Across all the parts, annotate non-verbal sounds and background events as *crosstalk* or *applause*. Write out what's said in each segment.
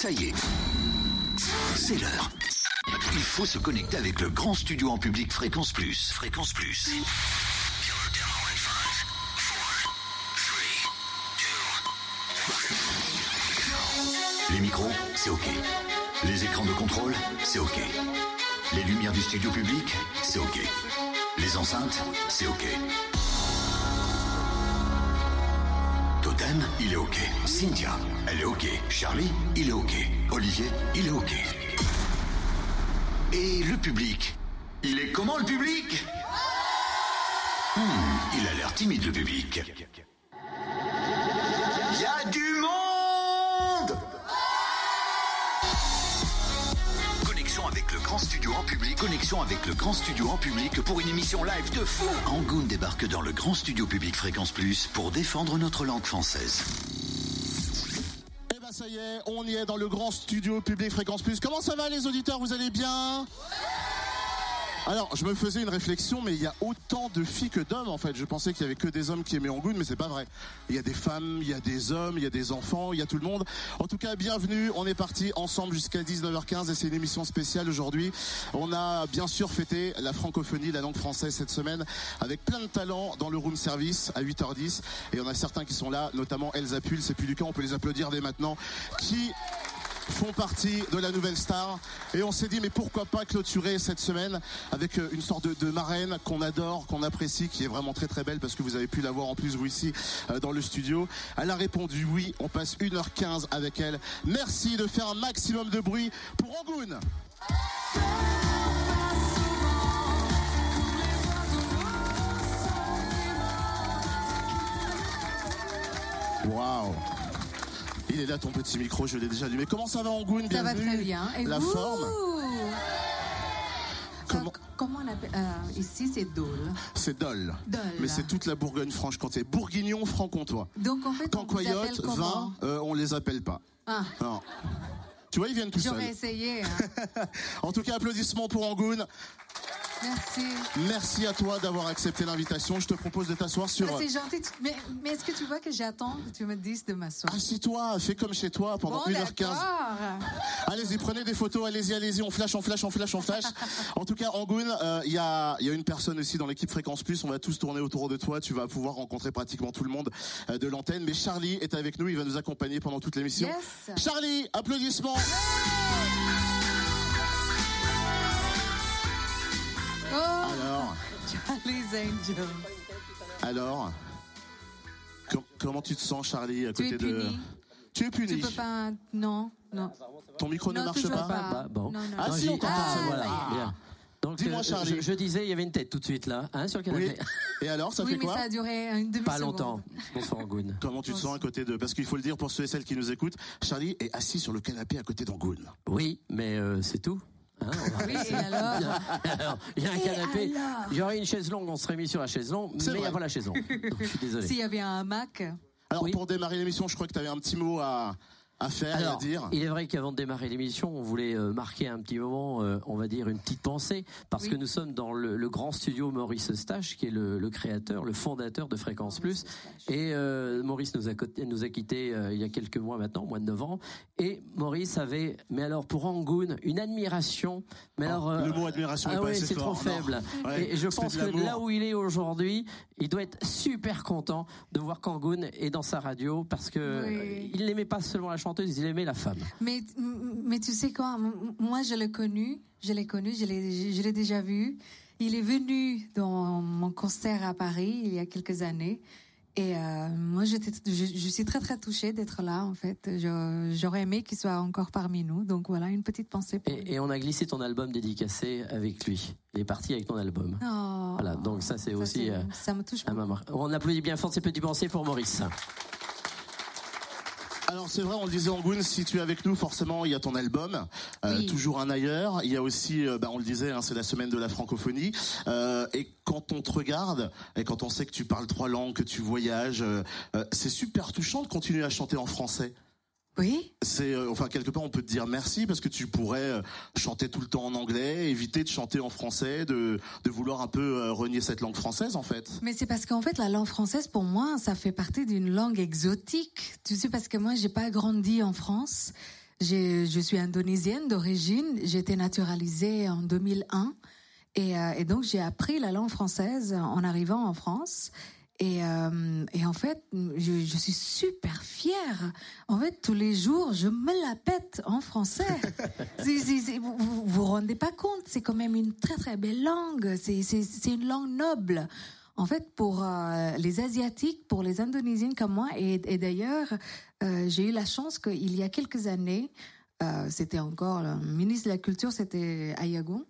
Ça y est, c'est l'heure. Il faut se connecter avec le grand studio en public Fréquence Plus. Fréquence Plus. Les micros, c'est OK. Les écrans de contrôle, c'est OK. Les lumières du studio public, c'est OK. Les enceintes, c'est OK. Il est OK. Cynthia, elle est OK. Charlie, il est OK. Olivier, il est OK. Et le public? Il est comment le public? Hmm, il a l'air timide le public. Du grand studio en public. Connexion avec le grand studio en public pour une émission live de fou. Angoun débarque dans le grand studio public Fréquence Plus pour défendre notre langue française. Eh ben ça y est, on y est dans le grand studio public Fréquence Plus. Comment ça va les auditeurs? Vous allez bien? Alors, je me faisais une réflexion, mais il y a autant de filles que d'hommes en fait. Je pensais qu'il y avait que des hommes qui aimaient Angoune, mais c'est pas vrai. Il y a des femmes, il y a des hommes, il y a des enfants, il y a tout le monde. En tout cas, bienvenue. On est parti ensemble jusqu'à 19h15 et c'est une émission spéciale aujourd'hui. On a bien sûr fêté la francophonie, la langue française cette semaine avec plein de talents dans le room service à 8h10 et on a certains qui sont là, notamment Elsa Pull, c'est plus du cas, on peut les applaudir dès maintenant, qui font partie de la nouvelle star. Et on s'est dit, mais pourquoi pas clôturer cette semaine avec euh, une sorte de, marraine qu'on adore, qu'on apprécie, qui est vraiment très très belle parce que vous avez pu la voir en plus vous ici euh, dans le studio. Elle a répondu oui, on passe 1h15 avec elle. Merci de faire un maximum de bruit pour Angoune. Waouh il est là ton petit micro, je l'ai déjà allumé. Comment ça va Angoune Ça va très bien. Et La vous? forme? Comment- Euh, Comment on appelle euh, Ici, c'est Dole. C'est Dole. Dole. Mais c'est toute la Bourgogne-Franche-Comté. Bourguignon, franc-comtois. Donc, en fait, on Cancoyote, comment? vin, euh, on les appelle pas. Ah, Non. Tu vois, ils viennent tout seuls. j'aurais essayé. hein. *laughs* En tout cas, applaudissements pour Angoune. Merci. Merci à toi d'avoir accepté l'invitation. Je te propose de t'asseoir sur... Ah, c'est gentil. Tu- Mais, mais est-ce que tu vois que j'attends que tu me dises de m'asseoir? Assis-toi, fais comme chez toi pendant Bon, 1h15. d'accord. Allez-y, prenez des photos, allez-y, allez-y, on flash, on flash, on flash, on flash. *laughs* En tout cas, Angoune, euh, il y, a, il y a une personne aussi dans l'équipe Fréquence Plus, on va tous tourner autour de toi, tu vas pouvoir rencontrer pratiquement tout le monde euh, de l'antenne. Mais Charlie est avec nous, il va nous accompagner pendant toute l'émission. Yes. Charlie, applaudissements Alors, *laughs* les angels. alors, com- comment tu te sens Charlie à Tu côté es de... puni. Tu es puni. Tu peux pas. Non, non. Ton micro ne marche pas, pas. Bah, bon. Non, non. Ah, Non, si, on t'entend, Ah, voilà, bien. Donc, Dis-moi, euh, Charlie. Je, je disais, il y avait une tête tout de suite là, hein, sur le Oui. canapé. Et alors, ça oui, fait mais quoi ça a duré une demi-seconde. Pas longtemps. Bonsoir Angoune. Comment tu te sens à côté de... Parce qu'il faut le dire pour ceux et celles qui nous écoutent, Charlie est assis sur le canapé à côté d'Angoune. Oui, mais euh, c'est tout. Hein, Oui, et alors Alors, Il y a un Et canapé. Il y aurait une chaise longue, on serait mis sur la chaise longue, mais il n'y a pas la chaise longue. Donc, je suis désolé. S'il y avait un hamac. Alors Oui. pour démarrer l'émission, je crois que tu avais un petit mot à, à faire et à Alors, dire. il est vrai qu'avant de démarrer l'émission, on voulait euh, marquer un petit moment, euh, on va dire une petite pensée, parce Oui. que nous sommes dans le, le grand studio Maurice Eustache, qui est le, le créateur, le fondateur de Fréquence Plus. Et euh, Maurice nous a, nous a quittés euh, il y a quelques mois maintenant, au mois de novembre. Et Maurice avait, mais alors pour Angoune, une admiration. Mais Oh, alors, euh, le mot admiration ah pas ouais, c'est trop faible. Ouais, et je pense que là où il est aujourd'hui, il doit être super content de voir qu'Angoune est dans sa radio, parce que Oui. il n'aimait pas seulement la chanteuse, il aimait la femme. Mais, mais tu sais quoi, moi je l'ai connu, je l'ai connu, je l'ai, je l'ai déjà vu. Il est venu dans mon concert à Paris il y a quelques années. Et euh, moi, je, je suis très très touchée d'être là. En fait, j'aurais aimé qu'il soit encore parmi nous. Donc voilà, une petite pensée pour lui. Et, et on a glissé ton album dédicacé avec lui. Il est parti avec ton album. Oh, Voilà, donc ça c'est aussi euh, ça me touche beaucoup. moment. On applaudit bien fort ces petits pensées pour Maurice. Alors c'est vrai, on le disait Angoune, si tu es avec nous, forcément il y a ton album, euh, Oui. toujours un ailleurs. Il y a aussi, euh, bah, on le disait, hein, c'est la semaine de la francophonie. Euh, et quand on te regarde et quand on sait que tu parles trois langues, que tu voyages, c'est super touchant de continuer à chanter en français. Oui. C'est, euh, enfin quelque part, on peut te dire merci parce que tu pourrais euh, chanter tout le temps en anglais, éviter de chanter en français, de, de vouloir un peu euh, renier cette langue française en fait. Mais c'est parce qu'en fait, la langue française, pour moi, ça fait partie d'une langue exotique. Tu sais, parce que moi, j'ai pas grandi en France. je suis indonésienne d'origine. J'ai été naturalisée en 2001. Et, euh, et donc, j'ai appris la langue française en arrivant en France. Et, euh, et, en fait, je, je, suis super fière. En fait, tous les jours, je me la pète en français. *laughs* vous, vous vous rendez pas compte, c'est quand même une très très belle langue. C'est une langue noble. En fait, pour euh, les Asiatiques, pour les Indonésiennes comme moi, et, et d'ailleurs, euh, j'ai eu la chance qu'il y a quelques années, c'était encore le ministre de la Culture, c'était Ayagon.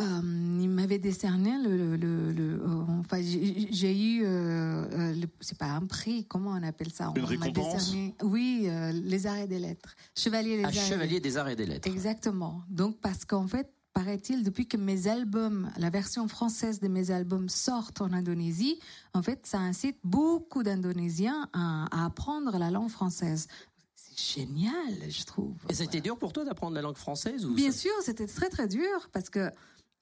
Euh, il m'avait décerné le, le, le, euh, enfin j'ai eu euh, c'est pas un prix comment on appelle ça? Une récompense? décerné, oui les arrêts des lettres. Chevalier des ah, arrêts chevalier des arrêts des lettres. Exactement. Donc parce qu'en fait paraît-il, depuis que mes albums, la version française de mes albums sortent en Indonésie, en fait, ça incite beaucoup d'Indonésiens à, à, apprendre la langue française. C'est génial, je trouve. Et c'était dur pour toi d'apprendre la langue française ou Bien ça... sûr, c'était très très dur parce que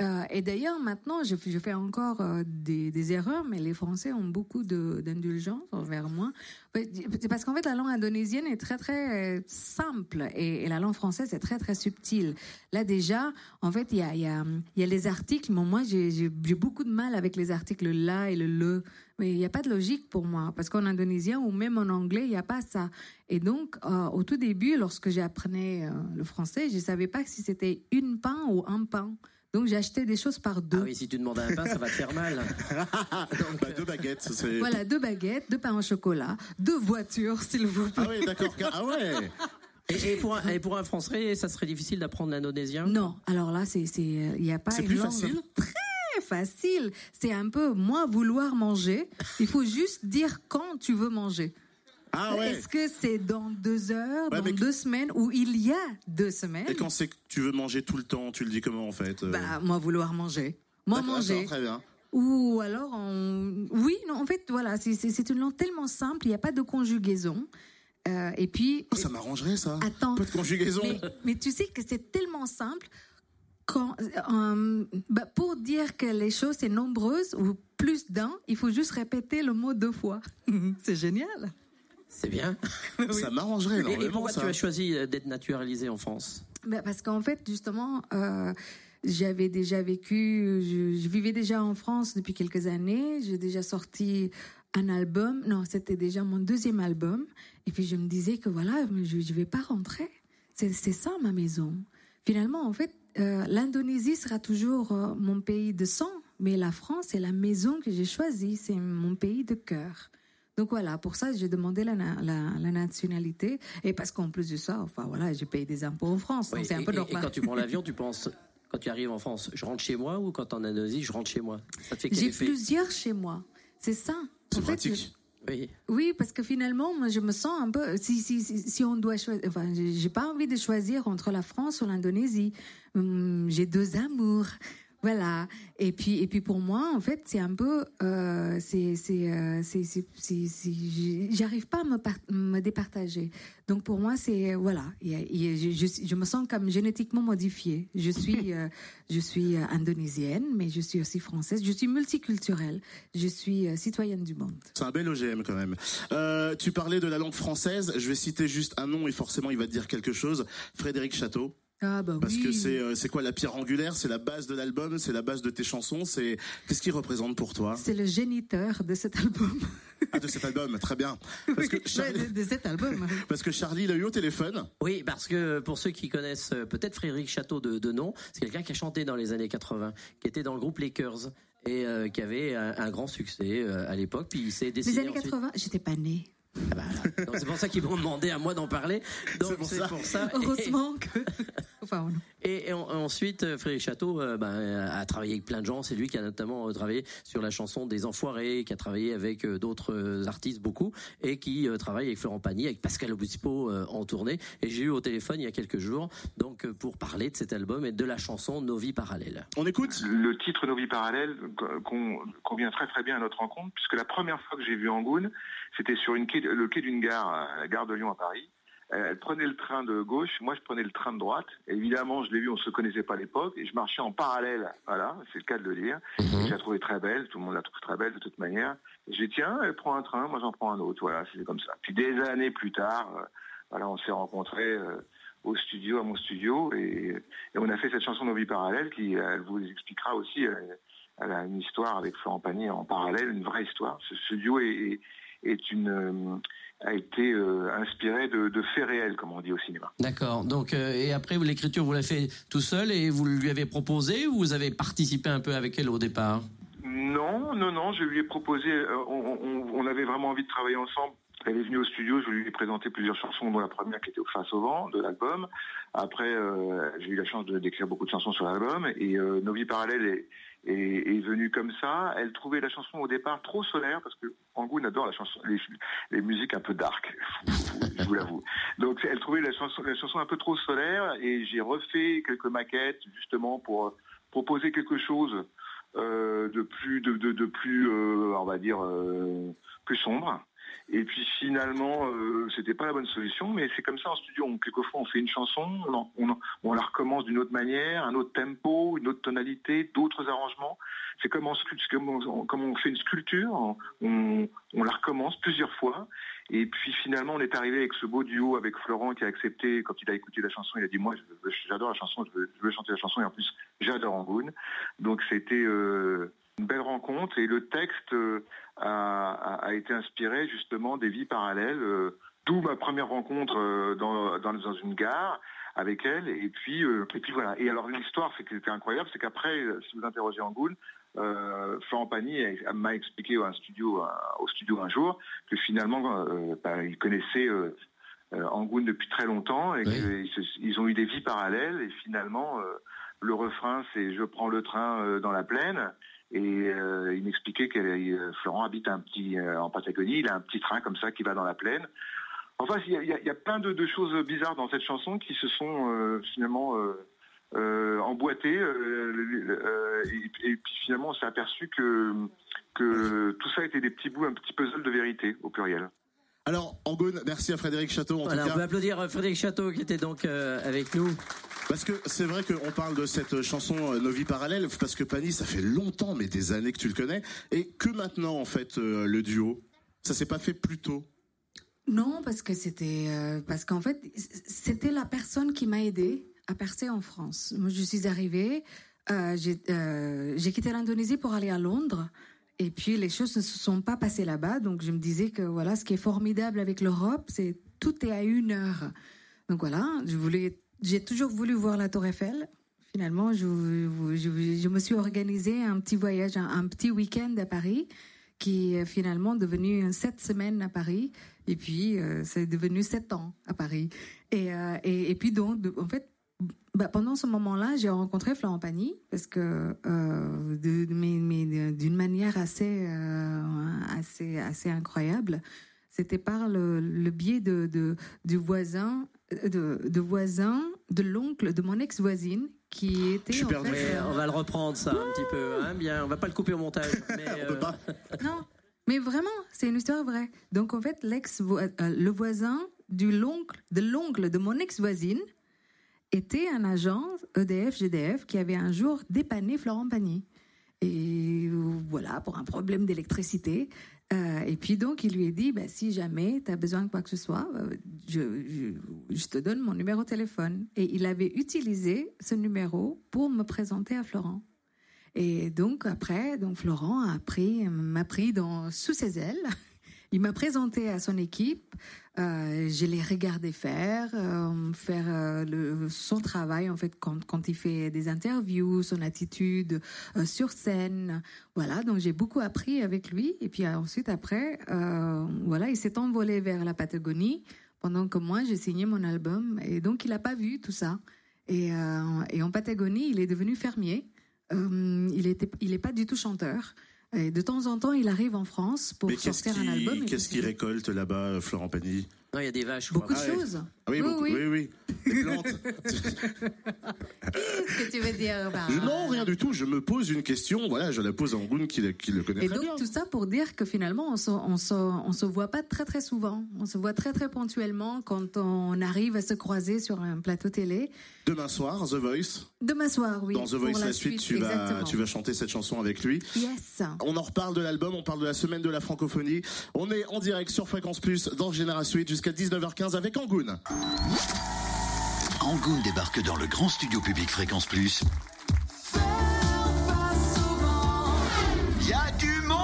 euh, et d'ailleurs, maintenant, je, fais encore euh, des, erreurs, mais les Français ont beaucoup d'indulgence envers moi. C'est parce qu'en fait, la langue indonésienne est très, très simple et, la langue française est très, très subtile. Là, déjà, en fait, il y a, y, les articles. mais moi, j'ai beaucoup de mal avec les articles là et le le. Mais il n'y a pas de logique pour moi, parce qu'en indonésien ou même en anglais, il n'y a pas ça. Et donc, euh, au tout début, lorsque j'apprenais euh, le français, je ne savais pas si c'était une pain ou un pain. Donc j'ai acheté des choses par deux. Ah oui, si tu demandes un pain, ça va te faire mal. *laughs* Donc, bah, deux baguettes. Voilà, deux baguettes, deux pains au chocolat, deux voitures, s'il vous plaît. Ah oui, d'accord. Ah ouais. Et, et, pour un, et pour un Français, ça serait difficile d'apprendre l'indonésien? Non, alors là, c'est il n'y a pas. C'est plus facile? Très facile. C'est un peu moins vouloir manger. Il faut juste dire quand tu veux manger. Ah ouais. Est-ce que c'est dans deux heures, Ouais, dans deux semaines, ou il y a deux semaines? Et quand c'est que tu veux manger tout le temps, tu le dis comment en fait euh? Bah, moi, vouloir manger. Moi, manger. Très bien. Ou alors, on... oui, non, en fait, voilà, c'est- une langue tellement simple, il n'y a pas de conjugaison. Euh, et puis, Oh, ça m'arrangerait ça. attends, Pas de conjugaison. mais, mais tu sais que c'est tellement simple quand, euh, bah, pour dire que les choses c'est nombreuses ou plus d'un, il faut juste répéter le mot deux fois. *laughs* c'est génial. C'est bien. *laughs* Ça m'arrangerait Et, énormément. et pourquoi ça. tu as choisi euh, d'être naturalisé en France? Bah, parce qu'en fait, justement, euh, j'avais déjà vécu, je, je vivais déjà en France depuis quelques années. J'ai déjà sorti un album. Non, c'était déjà mon deuxième album. Et puis je me disais que voilà, je ne vais pas rentrer. C'est c'est ça ma maison. Finalement, en fait, euh, l'Indonésie sera toujours euh, mon pays de sang, mais la France est la maison que j'ai choisie. C'est mon pays de cœur. Donc voilà, pour ça, j'ai demandé la, na- la, la nationalité. Et parce qu'en plus de ça, enfin voilà, j'ai payé des impôts en France. Oui, donc c'est un peu et- et normal. quand tu prends l'avion, tu *laughs* penses, quand tu arrives en France, je rentre chez moi ou quand en Indonésie, je rentre chez moi? Ça te fait quel J'ai plusieurs chez moi. C'est ça. C'est En fait, pratique. Oui. Oui, parce que finalement, moi, je me sens un peu. Si, si, si, si on doit choisir. Enfin, j'ai j'ai pas envie de choisir entre la France ou l'Indonésie. Hum, j'ai deux amours. Voilà. Et puis, et puis pour moi, en fait, c'est un peu. Euh, c'est, c'est, euh, c'est, j'arrive pas à me, par- me départager. Donc pour moi, c'est voilà. Je, je, je me sens comme génétiquement modifiée. Je suis, *laughs* euh, je suis euh, indonésienne, mais je suis aussi française. Je suis multiculturelle. Je suis citoyenne du monde. C'est un bel OGM quand même. Tu parlais de la langue française. Je vais citer juste un nom et forcément il va te dire quelque chose. Frédéric Château. Ah bah Parce oui. que c'est euh, c'est quoi la pierre angulaire? C'est la base de l'album, c'est la base de tes chansons. C'est qu'est-ce qu'il représente pour toi? C'est le géniteur de cet album. Ah de cet album, très bien. *laughs* Parce que Oui, Charlie, de, de cet album. *laughs* parce que Charlie l'a eu au téléphone. Oui, parce que pour ceux qui connaissent euh, peut-être Frédéric Château de, de nom, c'est quelqu'un qui a chanté dans les années 80, qui était dans le groupe Lakers et euh, qui avait un, un grand succès euh, à l'époque. Puis il s'est Les décidé années ensuite- 80, j'étais pas née. Ah bah, c'est pour ça qu'ils m'ont demandé à moi d'en parler. Donc C'est pour c'est ça. pour ça. Heureusement que. Enfin, non. Et, et en- ensuite, Frédéric Château euh, ben, a travaillé avec plein de gens. C'est lui qui a notamment euh, travaillé sur la chanson des Enfoirés, qui a travaillé avec euh, d'autres artistes beaucoup, et qui euh, travaille avec Florent Pagny, avec Pascal Obispo euh, en tournée. Et j'ai eu au téléphone il y a quelques jours, donc euh, pour parler de cet album et de la chanson Nos vies parallèles. On écoute Le titre Nos vies parallèles con- convient très très bien à notre rencontre, puisque la première fois que j'ai vu Angoune, c'était sur une quai, le quai d'une gare, à la gare de Lyon à Paris. Euh, Elle prenait le train de gauche, moi je prenais le train de droite. Et évidemment, je l'ai vu, on se connaissait pas à l'époque, et je marchais en parallèle. Voilà, c'est le cas de le dire. Et Je la trouvais très belle, tout le monde la trouve très belle de toute manière. Et j'ai dit tiens, elle prend un train, moi j'en prends un autre. Voilà, c'est comme ça. Puis des années plus tard, euh, voilà, on s'est rencontrés au studio, à mon studio, et, on a fait cette chanson Nos vies parallèles qui, elle vous expliquera aussi, elle, a une histoire avec Florent Pagny en parallèle, une vraie histoire. Ce studio est, est une a été euh, inspiré de, de, faits réels, comme on dit au cinéma. D'accord. Donc, euh, et après, l'écriture, vous l'avez fait tout seul et vous lui avez proposé ou vous avez participé un peu avec elle au départ? Non, non, non. Je lui ai proposé. Euh, on, on, on, avait vraiment envie de travailler ensemble. Elle est venue au studio, je lui ai présenté plusieurs chansons, dont la première qui était au Face au vent de l'album. Après, j'ai eu la chance d'écrire beaucoup de chansons sur l'album et Nos vies parallèles est est, est, venue comme ça. Elle trouvait la chanson au départ trop solaire parce que Angoun adore la chanson, les, musiques un peu dark, *laughs* je vous l'avoue. Donc elle trouvait la chanson, un peu trop solaire et j'ai refait quelques maquettes justement pour proposer quelque chose euh, de plus, de plus, euh, on va dire, euh, plus sombre. Et puis finalement, euh, c'était pas la bonne solution, mais c'est comme ça en studio. On, quelquefois, on fait une chanson, on, la recommence d'une autre manière, un autre tempo, une autre tonalité, d'autres arrangements. C'est comme, on, fait une sculpture, on, la recommence plusieurs fois. Et puis finalement, on est arrivé avec ce beau duo avec Florent qui a accepté, quand il a écouté la chanson, il a dit moi, j'adore la chanson, je veux, je veux, chanter la chanson, et en plus, j'adore Angoune. Donc c'était euh, une belle rencontre et le texte euh, a, a, été inspiré justement des vies parallèles, euh, d'où ma première rencontre euh, dans, dans, dans, une gare avec elle et puis et puis voilà. Et alors l'histoire, c'est que c'était incroyable, c'est qu'après, si vous interrogez Angoune, euh, Florent Pagny m'a expliqué au studio, au studio un jour que finalement, euh, bah, il connaissait euh, Angoune depuis très longtemps et qu'ils ils ont eu des vies parallèles et finalement, le refrain c'est je prends le train dans la plaine et euh, il m'expliquait que euh, Florent habite un petit euh, en Patagonie, il a un petit train comme ça qui va dans la plaine. Enfin, il y a, y a, plein de, de, choses bizarres dans cette chanson qui se sont finalement emboîtées. Et, et, puis finalement, on s'est aperçu que que tout ça était des petits bouts, un petit puzzle de vérité au pluriel. Alors, Angoune, merci à Frédéric Château. En voilà, tout cas. on peut applaudir Frédéric Château qui était donc avec nous. Parce que c'est vrai qu'on parle de cette chanson euh, Nos vies parallèles, parce que Pani, ça fait longtemps, mais des années que tu le connais, et que maintenant, en fait, euh, le duo, ça s'est pas fait plus tôt? Non, parce que c'était, euh, parce qu'en fait, c'était la personne qui m'a aidé à percer en France. Moi, je suis arrivée, j'ai quitté l'Indonésie pour aller à Londres. Et puis les choses ne se sont pas passées là-bas, donc je me disais que voilà, ce qui est formidable avec l'Europe, c'est tout est à une heure. Donc voilà, je voulais j'ai toujours voulu voir la Tour Eiffel. Finalement, je, me suis organisé un petit voyage, un, petit week-end à Paris, qui est finalement devenu sept semaines à Paris. Et puis, euh, c'est devenu sept ans à Paris. Et, euh, et, puis donc, en fait, bah, pendant ce moment-là, j'ai rencontré Florent Pagny parce que euh, d'une manière assez, euh, assez, assez incroyable. C'était par le, biais de, du voisin de, de voisin de l'oncle de mon ex-voisine qui était Super en fait, on va le reprendre ça un petit peu hein, bien on va pas le couper au montage *laughs* mais euh... pas. *laughs* non mais vraiment c'est une histoire vraie donc en fait l'ex euh, le voisin du l'oncle de l'oncle de mon ex-voisine était un agent EDF GDF qui avait un jour dépanné Florent Pagny et voilà pour un problème d'électricité euh, et puis donc, il lui a dit, bah, si jamais tu as besoin de quoi que ce soit, euh, je, je, je, te donne mon numéro de téléphone. Et il avait utilisé ce numéro pour me présenter à Florent. Et donc après, donc Florent a pris, m'a pris dans sous ses ailes. *laughs* Il m'a présenté à son équipe. Euh, je l'ai regardé faire, euh, faire euh, son travail en fait quand, quand il fait des interviews, son attitude sur scène. Voilà, donc j'ai beaucoup appris avec lui. Et puis ensuite après, voilà, il s'est envolé vers la Patagonie pendant que moi j'ai signé mon album. Et donc il a pas vu tout ça. Et, en Patagonie, il est devenu fermier. il il est pas du tout chanteur. Et de temps en temps, il arrive en France pour Mais sortir un album. Qu'est-ce qu'il récolte là-bas, Florent Pagny? Non, il y a des vaches. Beaucoup quoi. de choses. Ah oui, oui, beaucoup, oui. oui, oui. Des plantes. *laughs* Qu'est-ce que tu veux dire bah, Non, rien du tout. Je me pose une question. Voilà, je la pose à Angoun qui, qui, le connaît Et très donc bien. tout ça pour dire que finalement on se, on se, on se voit pas très très souvent. On se voit très très ponctuellement quand on arrive à se croiser sur un plateau télé. Demain soir, The Voice. Demain soir, oui. Dans The Voice, la, suite, tu, vas, exactement. tu vas chanter cette chanson avec lui. Yes. On en reparle de l'album, on parle de la semaine de la francophonie. On est en direct sur Fréquence Plus dans Génération 8 jusqu'à jusqu'à 19h15 avec Angoun. Angoun débarque dans le grand studio public Fréquence Plus. Y a du monde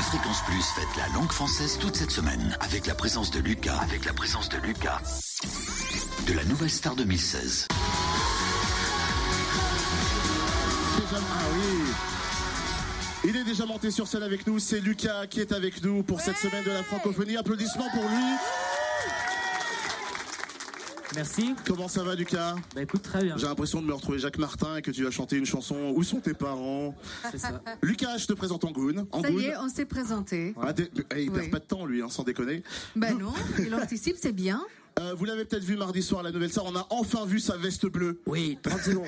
Fréquence Plus fête la langue française toute cette semaine avec la présence de Lucas, avec la présence de Lucas, de la Nouvelle Star 2016. Il est déjà monté sur scène avec nous, c'est Lucas qui est avec nous pour cette semaine de la francophonie. Applaudissements pour lui. Merci. Comment ça va Lucas? Bah écoute, très bien. J'ai l'impression de me retrouver Jacques Martin et que tu vas chanter une chanson. Où sont tes parents? C'est ça. *laughs* Lucas, je te présente Angoun. Ça Angoun. y est, on s'est présenté. Ah, eh, il perd Oui. pas de temps lui, hein, sans déconner. Ben non, *laughs* il anticipe, c'est bien. Euh, vous l'avez peut-être vu mardi soir à la Nouvelle Star, on a enfin vu sa veste bleue. Oui, 30 secondes.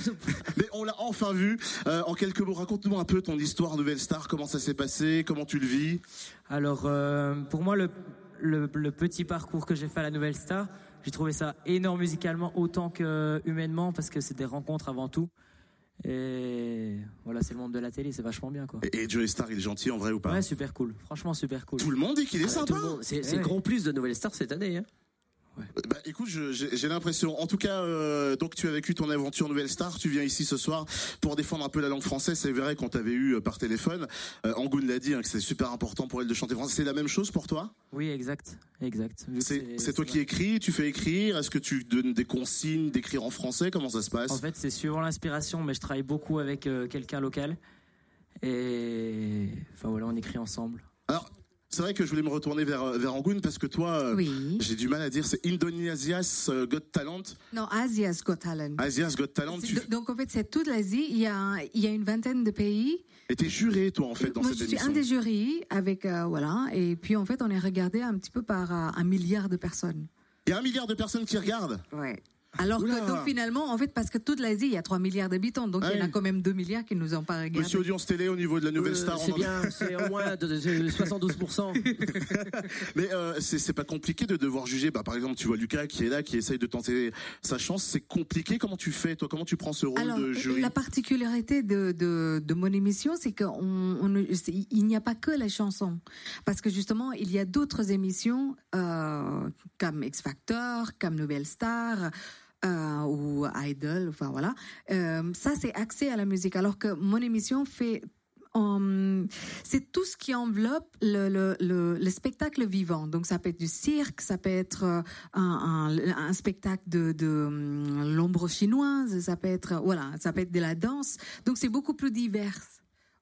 sop. *laughs* Mais on l'a enfin vu. Euh, en quelques mots, raconte-nous un peu ton histoire Nouvelle Star, comment ça s'est passé, comment tu le vis? Alors, euh, pour moi, le, le, le petit parcours que j'ai fait à la Nouvelle Star, j'ai trouvé ça énorme musicalement autant que humainement parce que c'est des rencontres avant tout. Et voilà, c'est le monde de la télé, c'est vachement bien quoi. Et, et Joey Star, il est gentil en vrai ou pas? Ouais, super cool. Franchement, super cool. Tout le monde dit qu'il est Ah, sympa. le. C'est Ouais. gros plus de nouvelles stars cette année. hein. Bah écoute, j'ai l'impression. En tout cas, euh, donc tu as vécu ton aventure Nouvelle Star. Tu viens ici ce soir pour défendre un peu la langue française. C'est vrai qu'on t'avait eu euh, par téléphone. Euh, Angoun l'a dit hein, que c'est super important pour elle de chanter français. C'est la même chose pour toi? Oui, exact. Exact. C'est toi qui écris, tu fais écrire. Est-ce que tu donnes des consignes d'écrire en français? Comment ça se passe? En fait, c'est suivant l'inspiration, mais je travaille beaucoup avec euh, quelqu'un local. Et enfin voilà, on écrit ensemble. Alors, c'est vrai que je voulais me retourner vers vers Angoun parce que toi, euh, Oui. j'ai du mal à dire. C'est Indonesia's euh, Got Talent, Non, Asia's Got Talent. Asia's Got Talent. Tu Donc en fait, c'est toute l'Asie. Il y a, il y a une vingtaine de pays. étais juré toi en fait dans Moi, cette je suis émission. un des jurys avec euh, voilà. Et puis en fait, on est regardé un petit peu par euh, un milliard de personnes. Il y a un milliard de personnes qui regardent. Ouais. Alors Oula. que donc finalement, en fait, parce que toute l'Asie, il y a 3 milliards d'habitants, donc il y en a quand même 2 milliards qui nous ont pas regardé. Monsieur Audience Télé au niveau de la Nouvelle Euh, Star. on c'est en- bien, c'est au moins de, de- de *laughs* 72%. *laughs* Mais euh, c'est pas compliqué de devoir juger. Bah, par exemple, tu vois Lucas qui est là, qui essaye de tenter sa chance. C'est compliqué. Comment tu fais, toi? Comment tu prends ce rôle Alors, de jury? la particularité de, de, de mon émission, c'est qu'il n'y a pas que les chansons. Parce que justement, il y a d'autres émissions euh, comme X Factor, comme Nouvelle Star. Euh, ou Idol, enfin voilà. Euh, ça, c'est axé à la musique. Alors que mon émission fait c'est tout ce qui enveloppe le, le, le, le spectacle vivant. Donc ça peut être du cirque, ça peut être euh, un spectacle de, de hum, l'ombre chinoise, ça peut être voilà, ça peut être de la danse. Donc c'est beaucoup plus divers.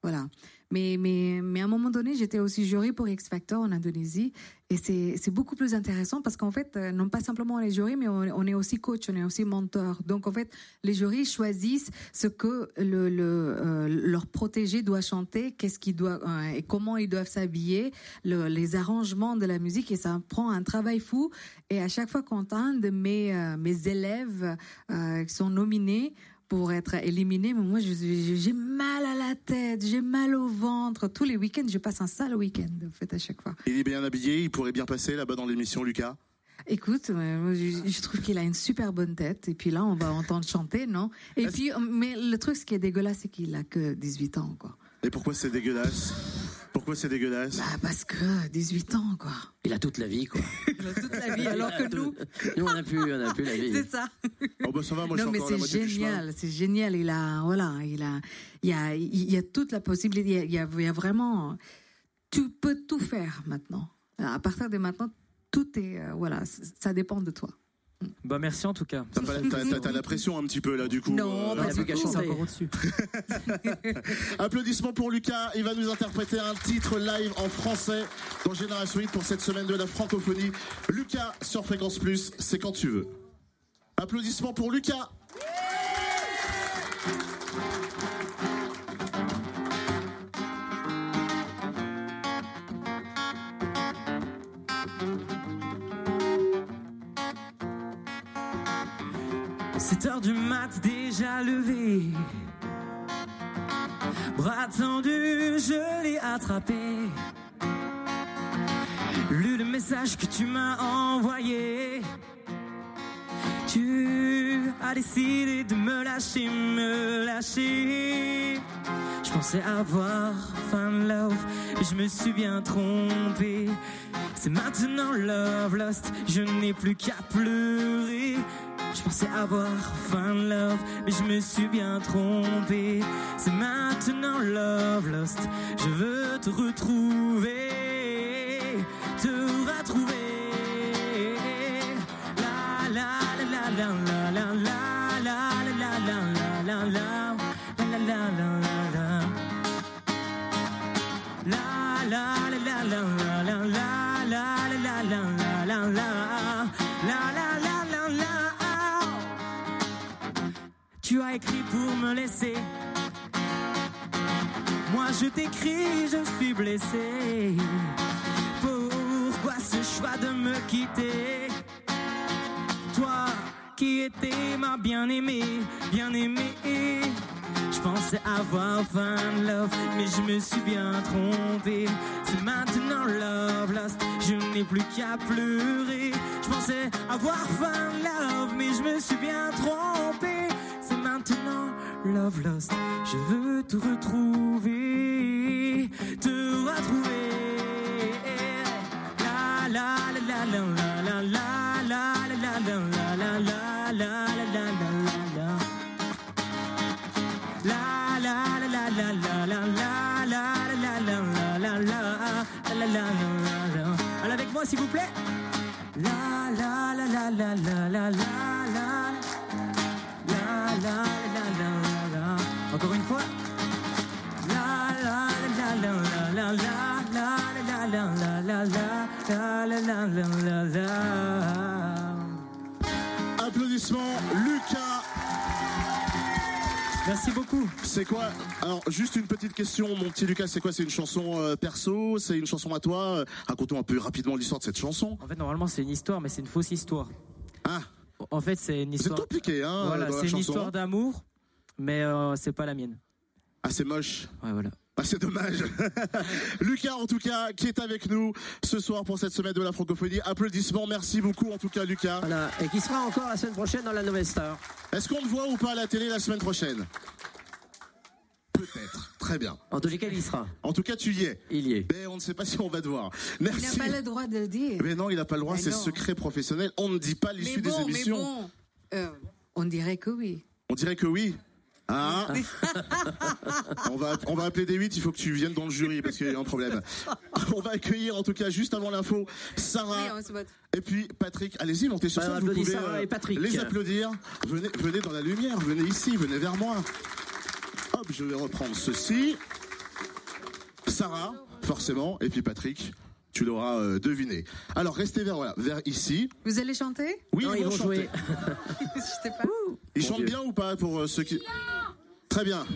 Voilà. Mais, mais, mais à un moment donné, j'étais aussi jury pour X Factor en Indonésie. Et c'est beaucoup plus intéressant parce qu'en fait, euh, non pas simplement les jurys, mais on, est aussi coach, on est aussi mentor. Donc en fait, les jurys choisissent ce que le, euh, leur protégé doit chanter, qu'est-ce qu'il doit euh, et comment ils doivent s'habiller, le- les arrangements de la musique. Et ça prend un travail fou. Et à chaque fois qu'un de mes, mes élèves qui sont nominés, pour être éliminé, mais moi j'ai mal à la tête, j'ai mal au ventre. Tous les week-ends, je passe un sale week-end en fait à chaque fois. Il est bien habillé. Il pourrait bien passer là-bas dans l'émission, Lucas? Écoute, je, je trouve qu'il a une super bonne tête. Et puis là, on va entendre chanter, non? Et puis, mais le truc, ce qui est dégueulasse, c'est qu'il a que 18 ans, quoi. Et pourquoi c'est dégueulasse? Pourquoi c'est dégueulasse Bah, parce que 18 ans, quoi. Il a toute la vie, quoi. *laughs* Il a toute la vie, alors que nous, Nous, on n'a plus, on plus la vie. *laughs* c'est ça. Oh bah ça va, moi je non, suis mais encore c'est génial, c'est génial. Il a, voilà, il a, il y a, il y a toute la possibilité. Il y a, il y a- a vraiment, tu peux tout faire maintenant. À partir de maintenant, tout est, euh, voilà, ça dépend de toi. Bah merci en tout cas. T'as la pression un petit peu là du coup. Non, euh, tout. C'est encore au-dessus. *laughs* Applaudissements pour Lucas. Il va nous interpréter un titre live en français dans Génération 8 pour cette semaine de la francophonie. Lucas sur Fréquence Plus, c'est quand tu veux. Applaudissements pour Lucas. C'est heure du mat déjà levé. Bras tendu, je l'ai attrapé. Lu le message que tu m'as envoyé. Tu a décidé de me lâcher, me lâcher. Je pensais avoir found love et je me suis bien trompé. C'est maintenant love lost, je n'ai plus qu'à pleurer. Je pensais avoir found love, mais je me suis bien trompé. C'est maintenant love lost, je veux te retrouver, te retrouver. Je me suis bien trompé. C'est maintenant love lost, je n'ai plus qu'à pleurer. Je pensais avoir found love, mais je me suis question, mon petit Lucas, c'est quoi? C'est une chanson euh, perso? C'est une chanson à toi? Euh, Raconte-nous un peu rapidement l'histoire de cette chanson. En fait, normalement, c'est une histoire, mais c'est une fausse histoire. Ah, En fait, c'est une c'est histoire. compliqué, hein Voilà, c'est une histoire hein. d'amour, mais euh, c'est pas la mienne. Ah, c'est moche. Ouais, voilà. Ah, c'est dommage. *laughs* Lucas, en tout cas, qui est avec nous ce soir pour cette semaine de la francophonie. Applaudissements, merci beaucoup, en tout cas, Lucas. Voilà, et qui sera encore la semaine prochaine dans la Nouvelle Star. Est-ce qu'on te voit ou pas à la télé la semaine prochaine? Peut-être. Très bien. En tous les cas, il y sera. En tout cas, tu y es. Il y est. Mais on ne sait pas si on va te voir. Il n'a Merci. pas le droit de le dire. Mais non, il n'a pas le droit, c'est secret professionnel. On ne dit pas l'issue des bon, mais émissions. bon, euh, on dirait que oui. On dirait que oui. Hein *laughs* on, va, on va appeler des 8, il faut que tu viennes dans le jury parce qu'il y a un problème. On va accueillir en tout cas juste avant l'info Sarah et puis Patrick. Allez-y, montez sur Bah, scène, vous pouvez euh, Sarah et Patrick. les applaudir. Venez, venez dans la lumière, venez ici, venez vers moi. Hop, je vais reprendre ceci. Sarah, forcément, et puis Patrick, tu l'auras euh, deviné. Alors restez vers, voilà, vers ici. Vous allez chanter? Oui, Non, ils vont chanter. jouer. *laughs* Je sais pas. Ils Mon chantent Dieu. bien ou pas pour euh, ceux qui. Très bien.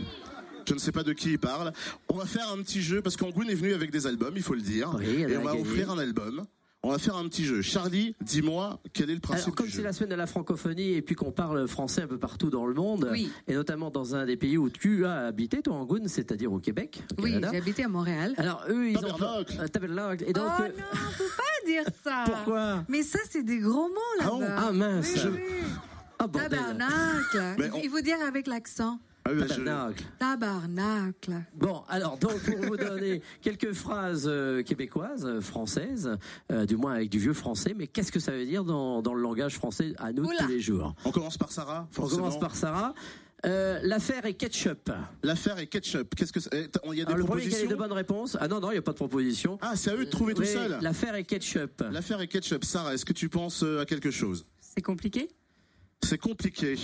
Je ne sais pas de qui il parle. On va faire un petit jeu parce qu'Angoun est venu avec des albums, il faut le dire. Oui, et on va offrir un album. On va faire un petit jeu. Charlie, dis-moi quel est le principe Alors, comme c'est la semaine de la francophonie et puis qu'on parle français un peu partout dans le monde, Oui. et notamment dans un des pays où tu as habité, toi, Angoun, c'est-à-dire au Québec, au Oui, j'ai habité à Montréal. Alors, eux, ils ont. Tabernacle. Euh, Tabernacle. Et donc. oh euh, non, on peut pas dire *laughs* ça. Pourquoi Mais ça, c'est des gros mots Ah là-bas. Ah mince. Oui, oui. Ah. Mais Il- on- Il faut dire avec l'accent. Ah oui, je- Tabernacle. Tabarnacle. Bon, alors, donc, pour vous donner *laughs* quelques phrases euh, québécoises, euh, françaises, euh, du moins avec du vieux français, mais qu'est-ce que ça veut dire dans, dans le langage français à nous de Oula. tous les jours? On commence par Sarah, On forcément. commence par Sarah. Euh, L'affaire est ketchup. L'affaire est ketchup. Qu'est-ce que c'est? Eh, Il y a des Alors, le premier propositions deux bonnes réponses. Ah non, non, il n'y a pas de proposition. Ah, c'est à eux de trouver tout seul. L'affaire est ketchup. L'affaire est ketchup. Sarah, est-ce que tu penses à quelque chose? C'est compliqué? C'est compliqué.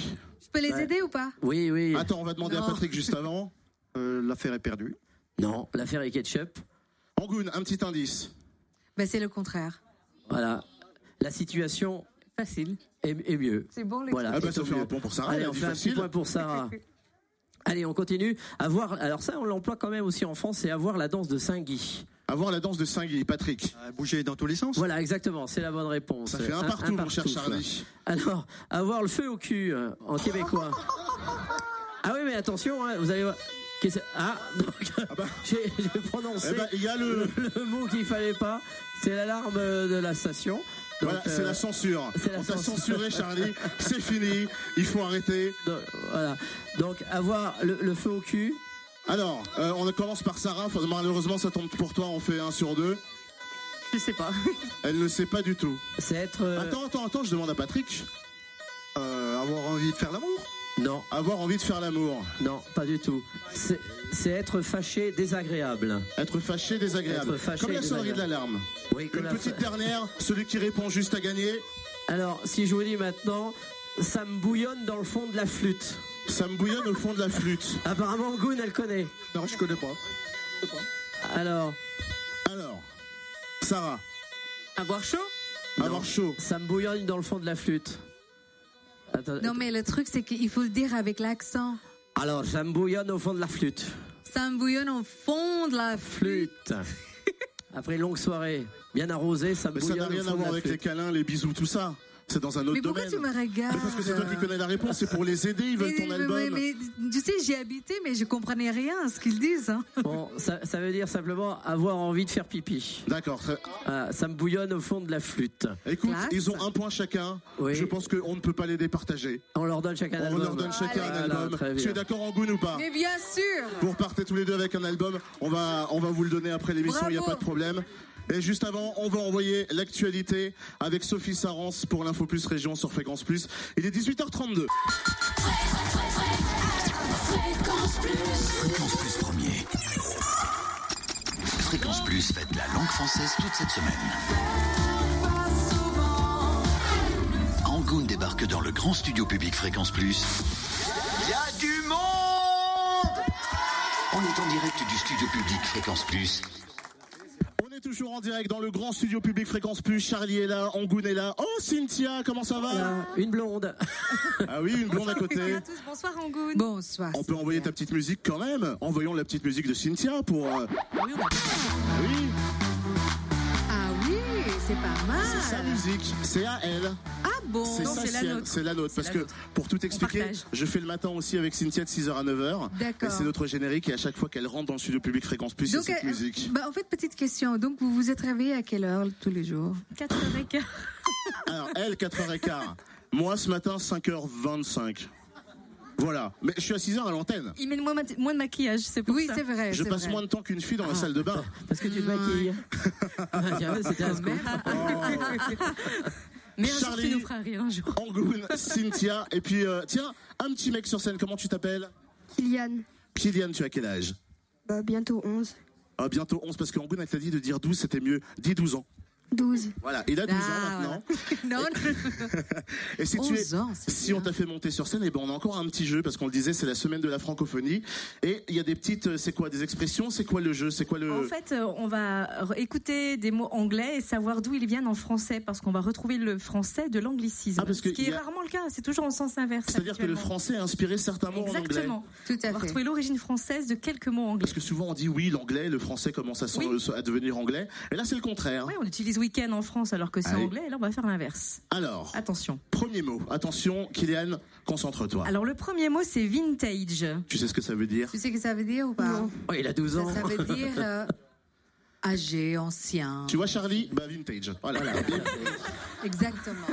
Je peux les Ouais. aider ou pas? Oui, oui. Attends, on va demander à. Patrick juste avant. *laughs* L'affaire est perdue. Non, l'affaire est ketchup. Angoun, un petit indice. ben, C'est le contraire. Voilà. La situation Facile. est, est mieux. C'est bon les Voilà. Ah bah Et ça fait mieux. un point pour Sarah. Allez, on fait un facile. petit point pour Sarah. *laughs* Allez, on continue. Avoir, alors ça, on l'emploie quand même aussi en France, c'est avoir la danse de Saint-Guy. Avoir la danse de Saint-Guy, Patrick. Euh, Bouger dans tous les sens. Voilà, exactement, c'est la bonne réponse. Ça fait un partout, mon cher. Charlie. Alors, avoir le feu au cul euh, en québécois. Ah oui, mais attention, hein, vous allez voir. Qu'est-ce- Ah, donc, bah. *laughs* j'ai j'ai prononcé Eh il y a le. le mot qu'il fallait pas. C'est l'alarme de la station. Voilà, euh, c'est la censure. c'est la On t'a censure. censuré, Charlie. C'est fini. Il faut arrêter. *laughs* donc, voilà. Donc avoir le, le feu au cul. Alors, euh, on commence par Sarah. Malheureusement, ça tombe pour toi. On fait un sur deux. Je sais pas. *laughs* Elle ne sait pas du tout. C'est être. euh, Attends, attends, attends. Je demande à Patrick. Euh, avoir envie de faire l'amour? Non, Avoir envie de faire l'amour? non, pas du tout. C'est c'est être fâché, désagréable. Être fâché, désagréable. Être fâché, Comme la sonnerie de désagréable. l'alarme. Oui, comme Une la petite dernière. Celui qui répond juste à gagner. Alors, si je vous dis maintenant, ça me bouillonne dans le fond de la flûte. Ça me bouillonne au fond de la flûte. Apparemment, Goon, elle connaît. Non, je connais pas. Alors, Alors, Sarah. Avoir chaud Avoir chaud. ça me bouillonne dans le fond de la flûte. Attends, Non, mais le truc, c'est qu'il faut le dire avec l'accent. Alors, ça me bouillonne au fond de la flûte. Ça me bouillonne au fond de la flûte. Flûte. Après une longue soirée, bien arrosée, ça me Mais ça bouillonne n'a rien au à fond voir avec les câlins, les bisous, tout ça. C'est dans un autre Mais pourquoi domaine. tu me regardes Mais parce que c'est toi qui connais la réponse, c'est pour les aider, ils veulent ton Mais- album. mais- mais tu sais, j'y habitais, mais je comprenais rien à ce qu'ils disent. hein. Bon, ça, ça veut dire simplement avoir envie de faire pipi. D'accord. Ah, ça me bouillonne au fond de la flûte. Écoute, Classe. ils ont un point chacun. Oui. Je pense qu'on ne peut pas les départager. On leur donne chacun un On album. leur donne chacun un Voilà, album. Tu es d'accord en goût ou pas Mais bien sûr Vous repartez tous les deux avec un album. On va, on va vous le donner après l'émission, il n'y a pas de problème. Et juste avant, on va envoyer l'actualité avec Sophie Sarance pour l'Info Plus Région sur Fréquence Plus. Il est 18h32. Fréquence Plus premier. Fréquence Plus fête la langue française toute cette semaine. Angoun débarque dans le grand studio public Fréquence Plus. Il y a du monde On est en direct du studio public Fréquence Plus. Toujours en direct dans le grand studio public Fréquence Plus. Charlie est là, Angoun est là. Oh, Cynthia, comment ça va Une blonde. *laughs* Ah oui, une blonde à côté. Bonsoir à tous, bonsoir Angoun. Bonsoir. On peut envoyer ta petite musique quand même. Envoyons la petite musique de Cynthia pour. euh, Oui, on a- oui, Ah oui, c'est pas mal. c'est sa musique, c'est à elle. Ah bon C'est c'est la sienne, nôtre. c'est la nôtre. C'est Parce la que nôtre. pour tout expliquer, je fais le matin aussi avec Cynthia de 6h à 9h. D'accord. Et c'est notre générique et à chaque fois qu'elle rentre dans le studio public Fréquence Plus, il y a Donc, cette euh, musique. bah, en fait, petite question. Donc, vous vous êtes réveillé à quelle heure tous les jours? 4h15. Alors, elle, 4h15. Moi, ce matin, 5h25. Voilà. Mais je suis à 6h à l'antenne. Il met moins, de maquillage, c'est pour Oui, ça. c'est vrai. Je passe vrai. moins de temps qu'une fille dans la salle de bain. *laughs* Parce que tu te maquilles. *laughs* Ah, tiens, C'était un scoop. *laughs* Mais un jour, Charlie. tu nous feras rire un jour. Angoun, Cynthia, et puis, euh, tiens, un petit mec sur scène, comment tu t'appelles? Kylian, Kylian, tu as quel âge? Bah, bientôt 11. ah, Bientôt 11, parce qu'Angoun, elle t'a dit de dire 12, c'était mieux. Dis 12 ans. 12. Voilà, il a 12 ans Ah, maintenant. *laughs* Non, non. Et si tu 11 es, ans, c'est si bien. on t'a fait monter sur scène, et ben on a encore un petit jeu parce qu'on le disait, c'est la semaine de la francophonie. Et il y a des petites, euh, c'est quoi, des expressions C'est quoi le jeu C'est quoi le En fait, euh, on va écouter des mots anglais et savoir d'où ils viennent en français, parce qu'on va retrouver le français de l'anglicisme. Ah, parce que ce qui est rarement le cas, c'est toujours en sens inverse. C'est-à-dire que le français a inspiré certains mots en anglais. Exactement. Tout On à va fait. retrouver l'origine française de quelques mots anglais. Parce que souvent on dit oui, l'anglais, le français commence à, Oui. à devenir anglais. Et là c'est le contraire. Oui, on utilise week-end en France alors que c'est Ah anglais, et là on va faire l'inverse. Alors, Attention. premier mot. Attention, Kylian, concentre-toi. Alors le premier mot c'est vintage. Tu sais ce que ça veut dire? Tu sais ce que ça veut dire ou pas? Non. Oh, il a 12 ça, ans. ça veut dire euh, *laughs* âgé, ancien. Tu vois Charlie Bah vintage. Voilà. *laughs* Exactement.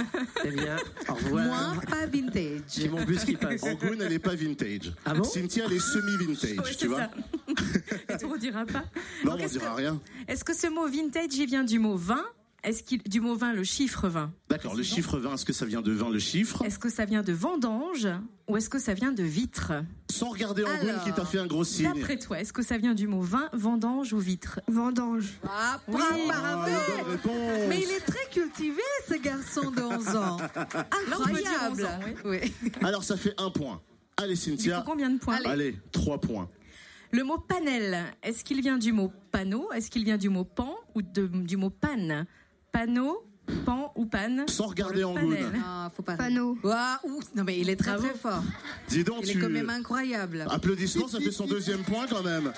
Eh bien, au revoir. Moi, pas vintage. J'ai mon bus qui passe. Angoun, elle est pas vintage. Ah bon? Cynthia, elle est semi-vintage, Ouais, tu c'est vois ça. *laughs* Et tu ne rediras pas. Non, Donc, on est-ce dira que- rien. Est-ce que ce mot vintage il vient du mot vin? Est-ce qu'il du mot vin le chiffre 20 D'accord, le chiffre 20, est-ce que ça vient de 20 le chiffre Est-ce que ça vient de vendange ou est-ce que ça vient de vitre Sans regarder Angoun Alors, qui t'a fait un gros signe. D'après toi, est-ce que ça vient du mot vin, vendange ou vitre Vendange. Ah, Oui. bravo, Ah, bravo. bonne réponse. Mais il est très cultivé, ce garçon de 11 ans. on peut dire 11 Incroyable. ans, Oui. *laughs* Alors ça fait un point. Allez Il faut Cynthia. combien de points Allez, trois points. Le mot panel, est-ce qu'il vient du mot panneau Est-ce qu'il vient du mot pan ou de- du mot panne Panneau, pan ou panne Sans regarder Angoun. panel. Ah, faut pas. Panneau. Ouah, ouh, Non, mais il est très Bravo. très fort. Dis donc, Il est tu... quand même incroyable. Applaudissements, ça fait son *laughs* deuxième point quand même.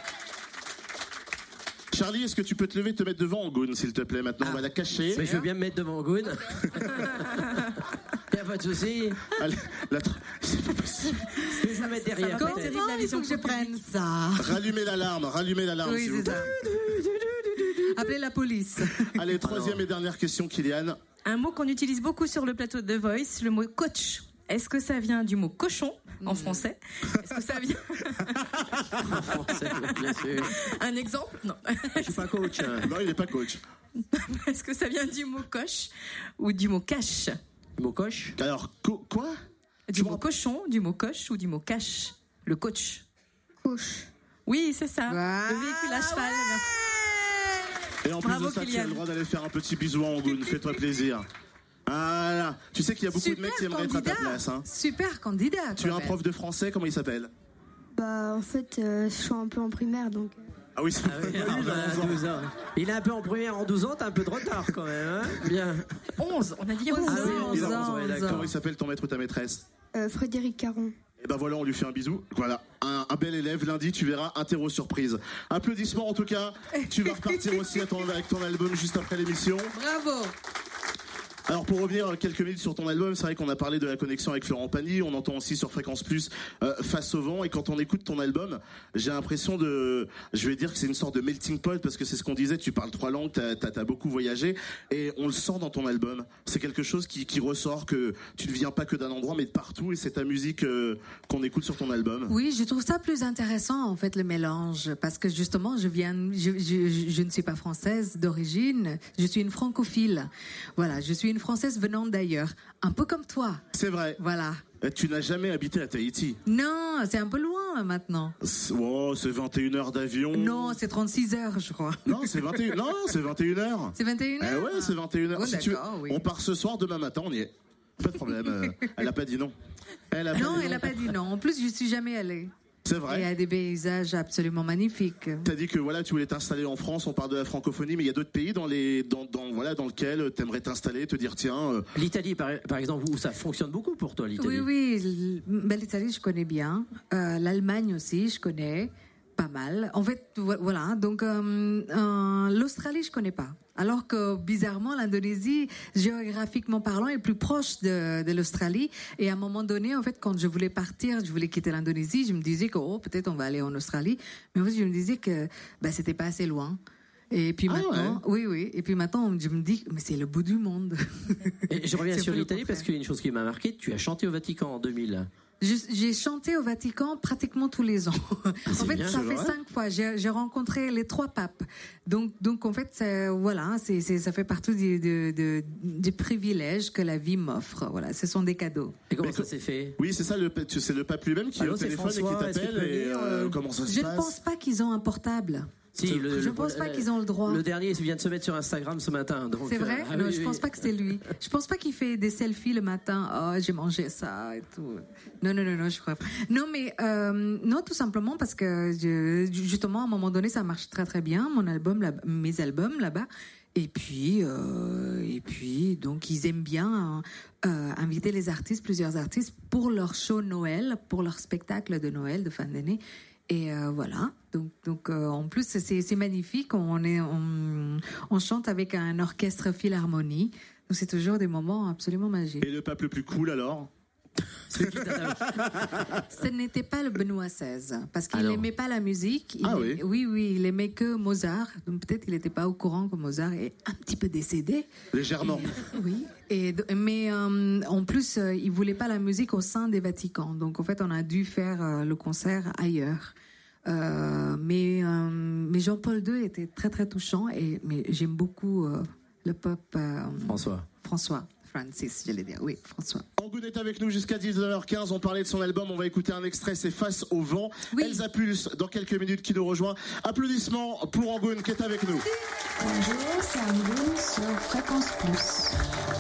Charlie, est-ce que tu peux te lever et te mettre devant Angoun, s'il te plaît Maintenant, on va la cacher. Mais je veux bien me mettre devant Goon. *laughs* Y a pas de souci. Allez, la *laughs* C'est pas possible. Je vais me mettre derrière. la il faut que je prenne ça? Rallumez l'alarme, rallumez l'alarme, Oui. *laughs* Appelez la police. *laughs* Allez, troisième et dernière question, Kylian. Un mot qu'on utilise beaucoup sur le plateau de The Voice, le mot coach. Est-ce que ça vient du mot cochon en Mm. français? Est-ce que ça vient *laughs* En français, bien sûr. un exemple? Non. Je suis pas coach. hein. Non, il n'est pas coach. Est-ce que ça vient du mot coche ou du mot cache? Mot coche? Alors, co- quoi? Du mot cochon, du mot coche ou du mot cache? Le coach. Couche. Oui, c'est ça. Ah, le véhicule à cheval. Et en Bravo, plus de ça, tu as Kylian. le droit d'aller faire un petit bisou à Angoune. Fais-toi plaisir. Voilà. Tu sais qu'il y a beaucoup de Super mecs qui aimeraient être à ta candidat. place. Hein. Super candidat. Tu es quand un même. prof de français, comment il s'appelle? Bah, en fait, euh, je suis un peu en primaire, donc. euh, Ah oui, c'est Ah oui, alors, il a bah, 11 ans. 12 ans. Il est un peu en première en 12 ans, t'as un peu de retard quand même. Hein Bien. 11, on a dit 11. Ah oui, Il a 11 11 ans. ans, 11 Comment ans. il s'appelle ton maître ou ta maîtresse? Euh, Frédéric Caron. Et ben voilà, on lui fait un bisou. Voilà, un, bel élève. Lundi, tu verras interro surprise. Applaudissements en tout cas. Tu vas repartir aussi avec ton album juste après l'émission. Bravo. Alors pour revenir quelques minutes sur ton album, c'est vrai qu'on a parlé de la connexion avec Florent Pagny, on entend aussi sur Fréquence Plus euh, Face au vent, et quand on écoute ton album, j'ai l'impression de, je vais dire que c'est une sorte de melting pot parce que c'est ce qu'on disait, tu parles trois langues, t'as as, beaucoup voyagé, et on le sent dans ton album. C'est quelque chose qui, ressort que tu ne viens pas que d'un endroit, mais de partout, et c'est ta musique euh, qu'on écoute sur ton album. Oui, je trouve ça plus intéressant en fait le mélange parce que justement je viens, je ne suis pas française d'origine, je suis une francophile. Voilà, je suis une française venant d'ailleurs, un peu comme toi. C'est vrai. Voilà. Euh, Tu n'as jamais habité à Tahiti. Non, c'est un peu loin maintenant. C'est- Oh, c'est 21 heures d'avion. Non, c'est 36 heures, je crois. Non, c'est 21 Non, c'est 21 heures. C'est 21 Eh heures. ouais, c'est 21 heures. Oh, Si tu veux, d'accord, oui. On part ce soir, demain matin, on y est. Pas de problème. euh, *laughs* elle a pas dit non. Elle a pas Non, dit elle n'a pas dit non. En plus, je suis jamais allée. C'est Il y vrai. a des paysages absolument magnifiques. T'as dit que voilà, tu voulais t'installer en France. On parle de la francophonie, mais il y a d'autres pays dans les, dans, dans voilà, dans lequel t'aimerais t'installer, te dire tiens. euh, L'Italie, par, par exemple, où ça fonctionne beaucoup pour toi, l'Italie. Oui, oui. ben, L'Italie, je connais bien. Euh, L'Allemagne aussi, je connais pas mal. En fait, vo- voilà. Donc, euh, euh, l'Australie, je connais pas. Alors que bizarrement, l'Indonésie, géographiquement parlant, est plus proche de, de l'Australie. Et à un moment donné, en fait, quand je voulais partir, je voulais quitter l'Indonésie, je me disais que oh, peut-être on va aller en Australie. Mais en fait, je me disais que bah, c'était pas assez loin. Et puis Ah maintenant, oui, oui. Et puis maintenant, je me dis, mais c'est le bout du monde. Et je reviens *laughs* sur l'Italie parce qu'il y a une chose qui m'a marqué. Tu as chanté au Vatican en 2000. Je- J'ai chanté au Vatican pratiquement tous les ans. *laughs* en fait, bien, ça fait cinq fois. J'ai rencontré les trois papes. Donc, donc en fait, ça- voilà, c'est c'est- ça fait partie du, du, du- du privilège que la vie m'offre. Voilà, ce sont des cadeaux. Et comment Mais ça s'est fait? Oui, c'est ça. C'est le pape lui-même qui est Allô, au téléphone et qui François, que tu t'appelle. Et venir, euh, euh, comment ça se Je ne pense pas qu'ils ont un portable. Si, le- je le- pense pas qu'ils ont le droit. Le dernier vient de se mettre sur Instagram ce matin. C'est vrai? euh, ah Non, oui, je oui. pense pas que c'est lui. Je pense pas qu'il fait des selfies le matin. Oh, j'ai mangé ça et tout. Non, non, non, non, je crois pas. Non, mais euh, non, tout simplement parce que je- justement, à un moment donné, ça marche très très bien. Mon album, là- mes albums là-bas. Et puis, euh, et puis, donc, ils aiment bien euh, inviter les artistes, plusieurs artistes, pour leur show Noël, pour leur spectacle de Noël de fin d'année. Et euh, voilà. Donc, donc euh, en plus, c'est magnifique. On, est, on, on chante avec un orchestre philharmonie. Donc, c'est toujours des moments absolument magiques. Et le pape le plus cool alors *laughs* Ce n'était pas le Benoît XVI, parce qu'il n'aimait pas la musique. Il- Ah oui Oui, oui, il aimait que Mozart. Donc, peut-être qu'il n'était pas au courant que Mozart est un petit peu décédé. Légèrement. Oui. Et, mais euh, en plus, euh, il voulait pas la musique au sein des Vaticans. Donc en fait, on a dû faire euh, le concert ailleurs. Euh, mais euh, mais Jean-Paul II était très très touchant et mais j'aime beaucoup euh, le pape euh, François. François. Francis, j'allais dire. Oui, François. Angoune est avec nous jusqu'à 19h15. On parlait de son album. On va écouter un extrait. C'est Face au vent. Oui. Elsa Pulse, dans quelques minutes, qui nous rejoint. Applaudissements pour Angoune qui est avec nous. Bonjour, c'est Angoune sur Fréquence Plus.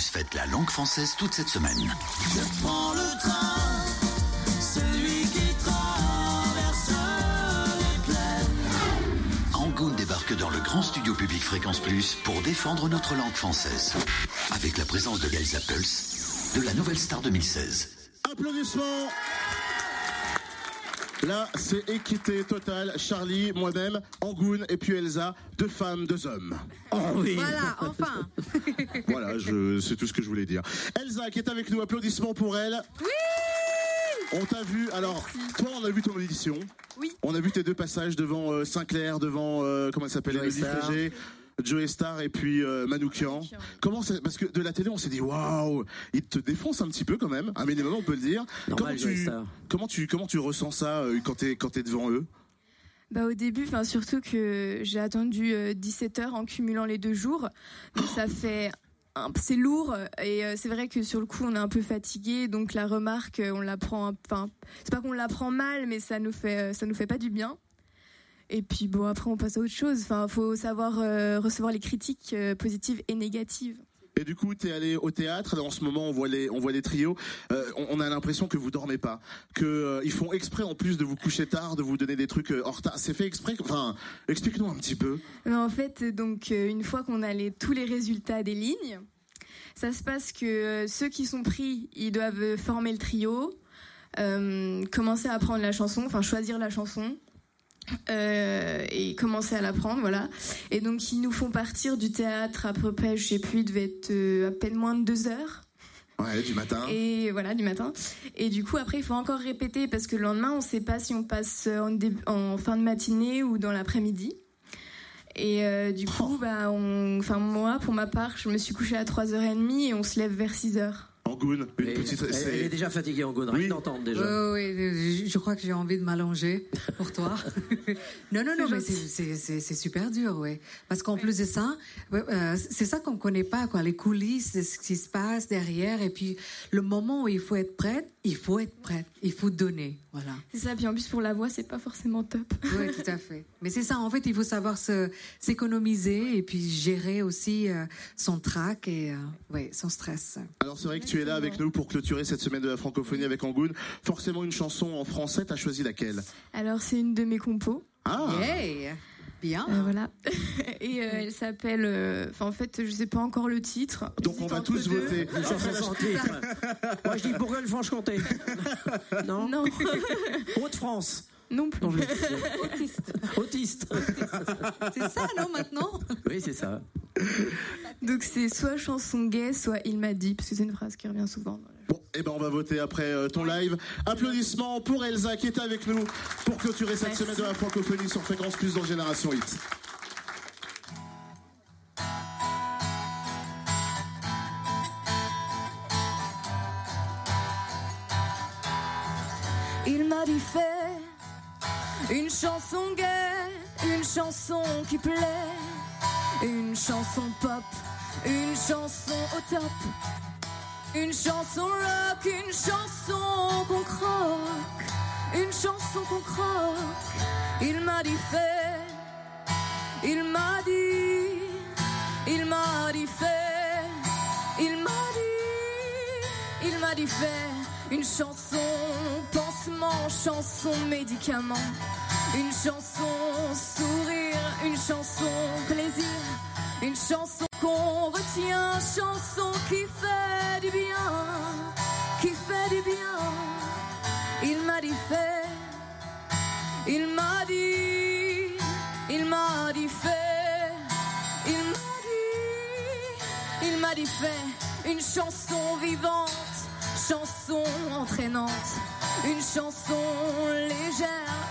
Plus fête la langue française toute cette semaine. Je prends le train, celui qui traverse les plaines. Débarque dans le grand studio public Fréquence Plus pour défendre notre langue française. Avec la présence de Elsa Pulse, de la Nouvelle Star 2016. Applaudissements Là, c'est équité totale. Charlie, moi-même, Angoun et puis Elsa, deux femmes, deux hommes. Oh oui. Voilà, enfin. *laughs* Voilà, je, c'est tout ce que je voulais dire. Elsa qui est avec nous, applaudissements pour elle. Oui On t'a vu, alors, toi, on a vu ton audition. Oui. On a vu tes deux passages devant euh, Sinclair, devant, euh, comment elle s'appelle, Elodie. Frégé, Joe Star et puis euh, Manoukian. Comment c'est Parce que de la télé, on s'est dit, waouh, il te défonce un petit peu quand même, un minimum, on peut le dire. Normal, comment, Joey tu, comment, tu, comment tu ressens ça euh, quand t'es quand t'es devant eux? Bah au début, enfin surtout que j'ai attendu 17 heures en cumulant les deux jours, donc ça fait un- c'est lourd et euh, c'est vrai que sur le coup on est un peu fatigué, donc la remarque euh, on la prend, enfin c'est pas qu'on la prend mal, mais ça nous fait euh, ça nous fait pas du bien. Et puis bon après on passe à autre chose. Enfin faut savoir euh, recevoir les critiques euh, positives et négatives. Et du coup, t'es allé au théâtre. En ce moment, on voit les, on voit les trios. Euh, on, on a l'impression que vous dormez pas, que euh, ils font exprès en plus de vous coucher tard, de vous donner des trucs en retard. C'est fait exprès. Enfin, explique-nous un petit peu. Mais en fait, donc une fois qu'on a les, tous les résultats des lignes, ça se passe que ceux qui sont pris, ils doivent former le trio, euh, commencer à apprendre la chanson, enfin choisir la chanson. Euh, et commencer à l'apprendre, voilà. Et donc ils nous font partir du théâtre à peu près, je sais plus, il devait être euh, à peine moins de deux heures. Ouais, du matin. Et voilà, du matin. Et du coup, après, il faut encore répéter parce que le lendemain, on ne sait pas si on passe en, fin de matinée ou dans l'après-midi. Et euh, du coup, bah, on... enfin, moi, pour ma part, je me suis couchée à 3h30 et on se lève vers 6h. Angoun, une Et petite. elle, est déjà fatiguée en Gaune, rien d'entendre déjà. Oui, oui, je, crois que j'ai envie de m'allonger pour toi. *laughs* non, non, non, mais c'est- super dur, oui. Parce qu'en plus de ça, euh, c'est ça qu'on ne connaît pas, quoi. Les coulisses, de ce qui se passe derrière. Et puis, le moment où il faut être prête, il faut être prête. Il faut donner. Voilà. C'est ça, puis en plus, pour la voix, c'est pas forcément top. Oui, tout à fait. *laughs* Mais c'est ça, en fait, il faut savoir se- s'économiser et puis gérer aussi euh, son trac et euh, ouais, son stress. Alors c'est vrai que tu es là avec nous pour clôturer cette semaine de la francophonie avec Angoun. Forcément une chanson en français. T'as choisi laquelle? Alors, c'est une de mes compos. Ah. Bien. Euh, voilà. *laughs* et euh, elle s'appelle. euh, en fait, je sais pas encore le titre. Donc on va tous deux. voter. Une chanson sans titre. Moi je dis Bourgogne-Franche-Comté. *laughs* non? Non, Haute-France. Non plus. Non plus. Autiste. C'est ça, non, maintenant? Oui, c'est ça. Donc, c'est soit chanson gay, soit il m'a dit, parce que c'est une phrase qui revient souvent. dans la- Bon, eh ben on va voter après euh, ton live. Applaudissements pour Elsa qui est avec nous pour clôturer cette Merci. semaine de la francophonie sur Fréquence Plus dans Génération Hit. Il m'a dit fais une chanson gay, une chanson qui plaît, une chanson pop, une chanson au top, une chanson rock, une chanson qu'on croque, une chanson qu'on croque. Il m'a dit fais, il m'a dit, il m'a dit fais, il m'a dit, il m'a dit fais. Une chanson pansement, chanson médicament, une chanson sourire, une chanson plaisir, une chanson qu'on retient, chanson qui fait du bien, qui fait du bien. Il m'a dit fait, il m'a dit, il m'a dit fait, il m'a dit, il m'a dit fait une chanson vivante, chanson entraînante, une chanson légère,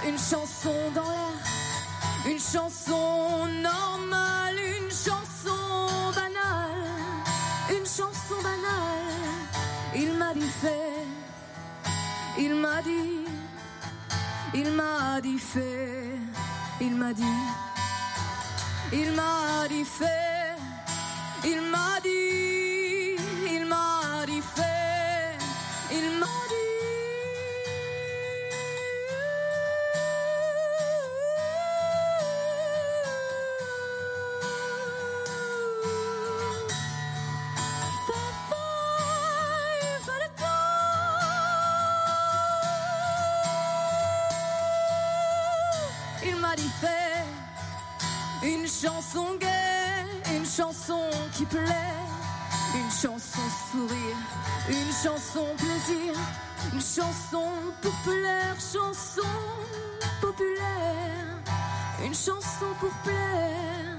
une chanson dans l'air, une chanson normale, une chanson banale, une chanson banale. Il m'a dit fait, il m'a dit, il m'a dit fait, il m'a dit, il m'a dit fait, il m'a dit, qui plaît, une chanson sourire, une chanson plaisir, une chanson pour plaire, chanson populaire, une chanson pour plaire,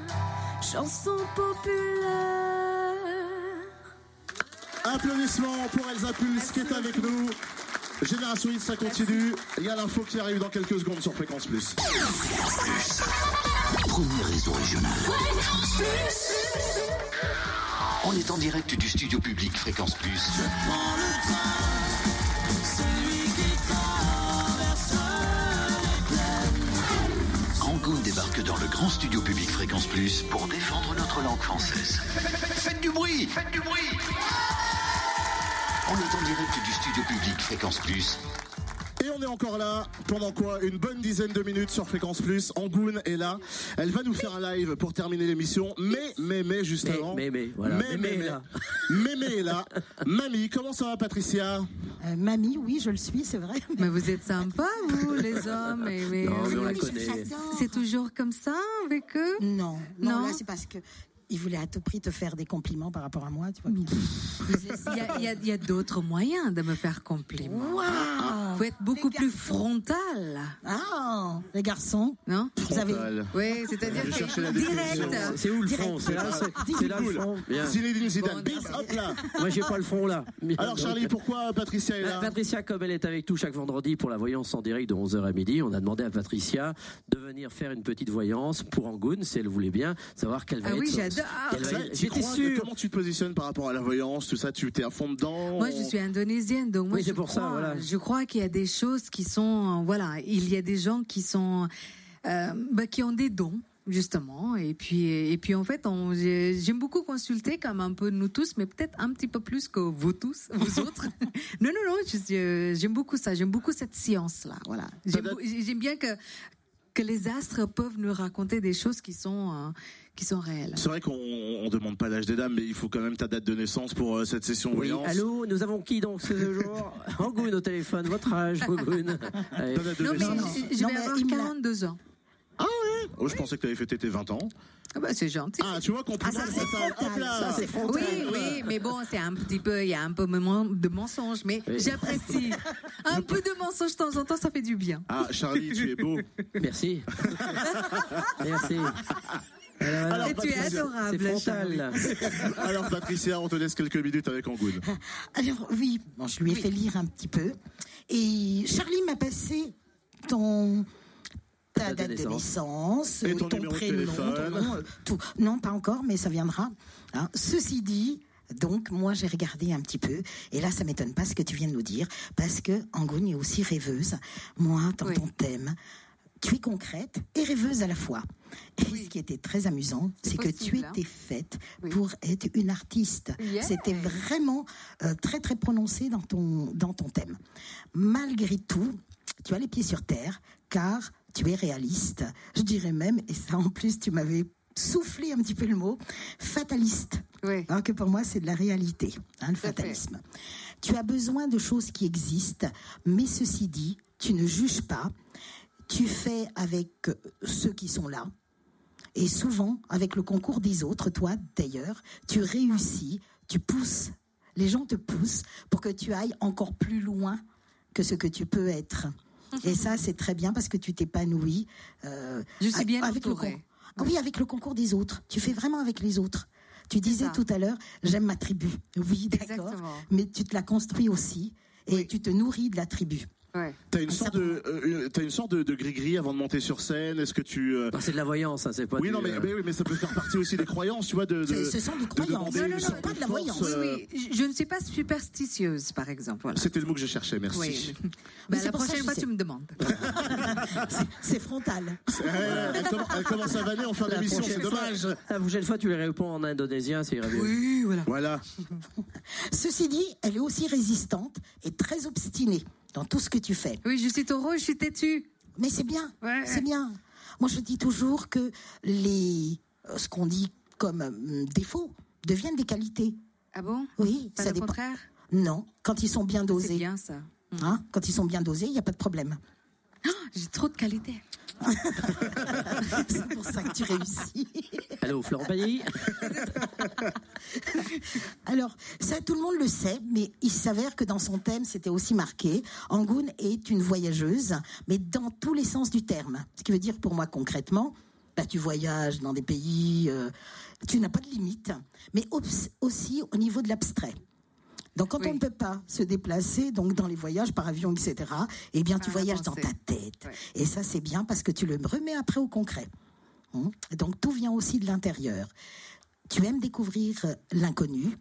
chanson populaire. Applaudissements pour Elsa Pulse qui est avec nous. Génération Hit, ça continue. Il y a l'info qui arrive dans quelques secondes sur Fréquence Plus. Premier réseau régional. On est en direct du studio public Fréquence Plus. Rangoon débarque dans le grand studio public Fréquence Plus pour défendre notre langue française. Faites du bruit Faites du bruit On est en direct du studio public Fréquence Plus. On est encore là pendant quoi Une bonne dizaine de minutes sur Fréquence Plus. Angoun est là. Elle va nous faire un live pour terminer l'émission. Mais, mais, mais, juste Mais, avant. mais, mais, voilà. Mais, Mais, mais mais, est là. mais, mais est là. Mamie, comment ça va, Patricia? Euh, mamie, oui, je le suis, c'est vrai. Mais vous êtes sympas, vous, les hommes. Et, mais, Non, mais on la oui, connaît. C'est toujours comme ça avec eux? Non, non, Non? là c'est parce que il voulait à tout prix te faire des compliments par rapport à moi, tu vois. Il y a, il il d'autres moyens de me faire compliment. Waouh Faut être beaucoup plus frontal. Ah, les garçons, Non vous avez Frontal. Oui, c'est-à-dire direct. C'est où le front C'est là, c'est- c'est là le front. Zinedine Zidane. Hop là. Moi, j'ai pas le front là. *laughs* Alors, Charlie, pourquoi Patricia est Euh, là Patricia, comme elle est avec nous chaque vendredi pour la voyance en direct de 11h à midi, on a demandé à Patricia de venir faire une petite voyance pour Angoun, si elle voulait bien, savoir quelle va Ah être être- tu J'étais. Comment tu te positionnes par rapport à la voyance, tout ça? Tu t'es à fond dedans? Moi, je suis indonésienne, donc moi, Oui, je pour ça, crois- voilà. Je crois qu'il y a des choses qui sont, voilà, il y a des gens qui sont, euh, bah, qui ont des dons. Justement, et puis et puis en fait, j'aime beaucoup consulter comme un peu nous tous, mais peut-être un petit peu plus que vous tous, vous *laughs* autres. *laughs* non, non, non, euh, j'aime beaucoup ça, j'aime beaucoup cette science là, voilà. J'aime bien que que les astres peuvent nous raconter des choses qui sont euh, qui sont réelles. C'est vrai qu'on on demande pas l'âge des dames, mais il faut quand même ta date de naissance pour euh, cette session Oui, voyance. allô, nous avons qui donc ce *laughs* jour? Angoun au téléphone, votre âge, Angoun. Allez. Ta date de Non, mais je, vais avoir il me l'a- 42 ans. Oh, je pensais que tu avais fêté tes 20 ans. Ah bah c'est gentil. Ah, tu vois, compliment Ah, ça, c'est frontal. Ça, c'est frontal. Oui, oui, mais bon, c'est un petit peu, il y a un peu de mensonge, mais Oui. j'apprécie. *laughs* Un peu de mensonge de temps en temps, ça fait du bien. Ah, Charlie, tu es beau. Merci. *laughs* Merci. Alors, Alors, tu es Patricia, adorable. Frontal. *laughs* Alors, Patricia, on te laisse quelques minutes avec Angoun. Alors oui, bon, je lui ai fait lire un petit peu. Et Charlie m'a passé ton ta date de naissance. euh, ton ton numéro de prénom, ton nom, euh, tout. Non, pas encore, mais ça viendra. hein. Ceci dit, donc moi j'ai regardé un petit peu, et là ça m'étonne pas ce que tu viens de nous dire, parce que Angoune est aussi rêveuse. Moi, dans Oui. ton thème, tu es concrète et rêveuse à la fois. Et ce qui était très amusant, C'est que tu hein. étais faite Oui. pour être une artiste. Yeah. C'était vraiment euh, très très prononcé dans ton, dans ton thème. Malgré tout, tu as les pieds sur terre, car tu es réaliste. Je dirais même, et ça en plus tu m'avais soufflé un petit peu le mot, fataliste. Oui. Alors que pour moi, c'est de la réalité, hein, le fatalisme. Tu as besoin de choses qui existent, mais ceci dit, tu ne juges pas. Tu fais avec euh, ceux qui sont là. Et souvent, avec le concours des autres, toi d'ailleurs, tu réussis, tu pousses. Les gens te poussent pour que tu ailles encore plus loin que ce que tu peux être. *laughs* Et ça, c'est très bien parce que tu t'épanouis. euh, Je suis bien avec le entourée. Ah oui, avec le concours des autres. Tu fais vraiment avec les autres. Tu disais ça. tout à l'heure, j'aime ma tribu. *laughs* Oui, d'accord. Mais tu te la construis aussi et tu te nourris de la tribu. Ouais. T'as une sorte de, euh, t'as une sorte de, de gris-gris avant de monter sur scène. Est-ce que tu euh, Bah, c'est de la voyance, hein, c'est pas Oui, du, non, mais, euh, mais oui, mais ça peut faire partie aussi des croyances, tu vois, de. de ce sont des de croyances. demander Non, non, non, pas de la force, voyance. Euh, oui, je je ne suis pas superstitieuse, par exemple. Voilà. C'était le mot que je cherchais, merci. Oui. *laughs* Mais Bah, c'est la ça prochaine fois, tu me demandes. *laughs* C'est- frontal. Elle, elle comm- elle commence à vanner en fin d'émission, c'est dommage. La prochaine fois, tu les réponds en indonésien, c'est irait mieux. Oui, voilà. Voilà. Ceci dit, elle est aussi résistante et très obstinée dans tout ce que tu fais. Oui, je suis taureau, je suis têtu. Mais c'est bien, Ouais. c'est bien. Moi, je dis toujours que les, ce qu'on dit comme euh, défauts deviennent des qualités. Ah bon? Oui, Pas ça le dépend. contraire? Non, quand ils sont bien C'est dosés. bien ça. Hein, quand ils sont bien dosés, il n'y a pas de problème. *gasps* J'ai trop de qualité. *laughs* C'est pour ça que tu réussis. Allô, Florent Pagny? *laughs* Alors, ça, tout le monde le sait, mais il s'avère que dans son thème, c'était aussi marqué. Angoun est une voyageuse, mais dans tous les sens du terme. Ce qui veut dire pour moi concrètement, bah, tu voyages dans des pays, euh, tu n'as pas de limite, mais aussi au niveau de l'abstrait. Donc quand on ne peut pas se déplacer, donc dans les voyages par avion, etc., eh bien tu Ah, voyages dans ta tête. Et ça c'est bien parce que tu le remets après au concret. Hein? Donc tout vient aussi de l'intérieur. Tu aimes découvrir euh, l'inconnu.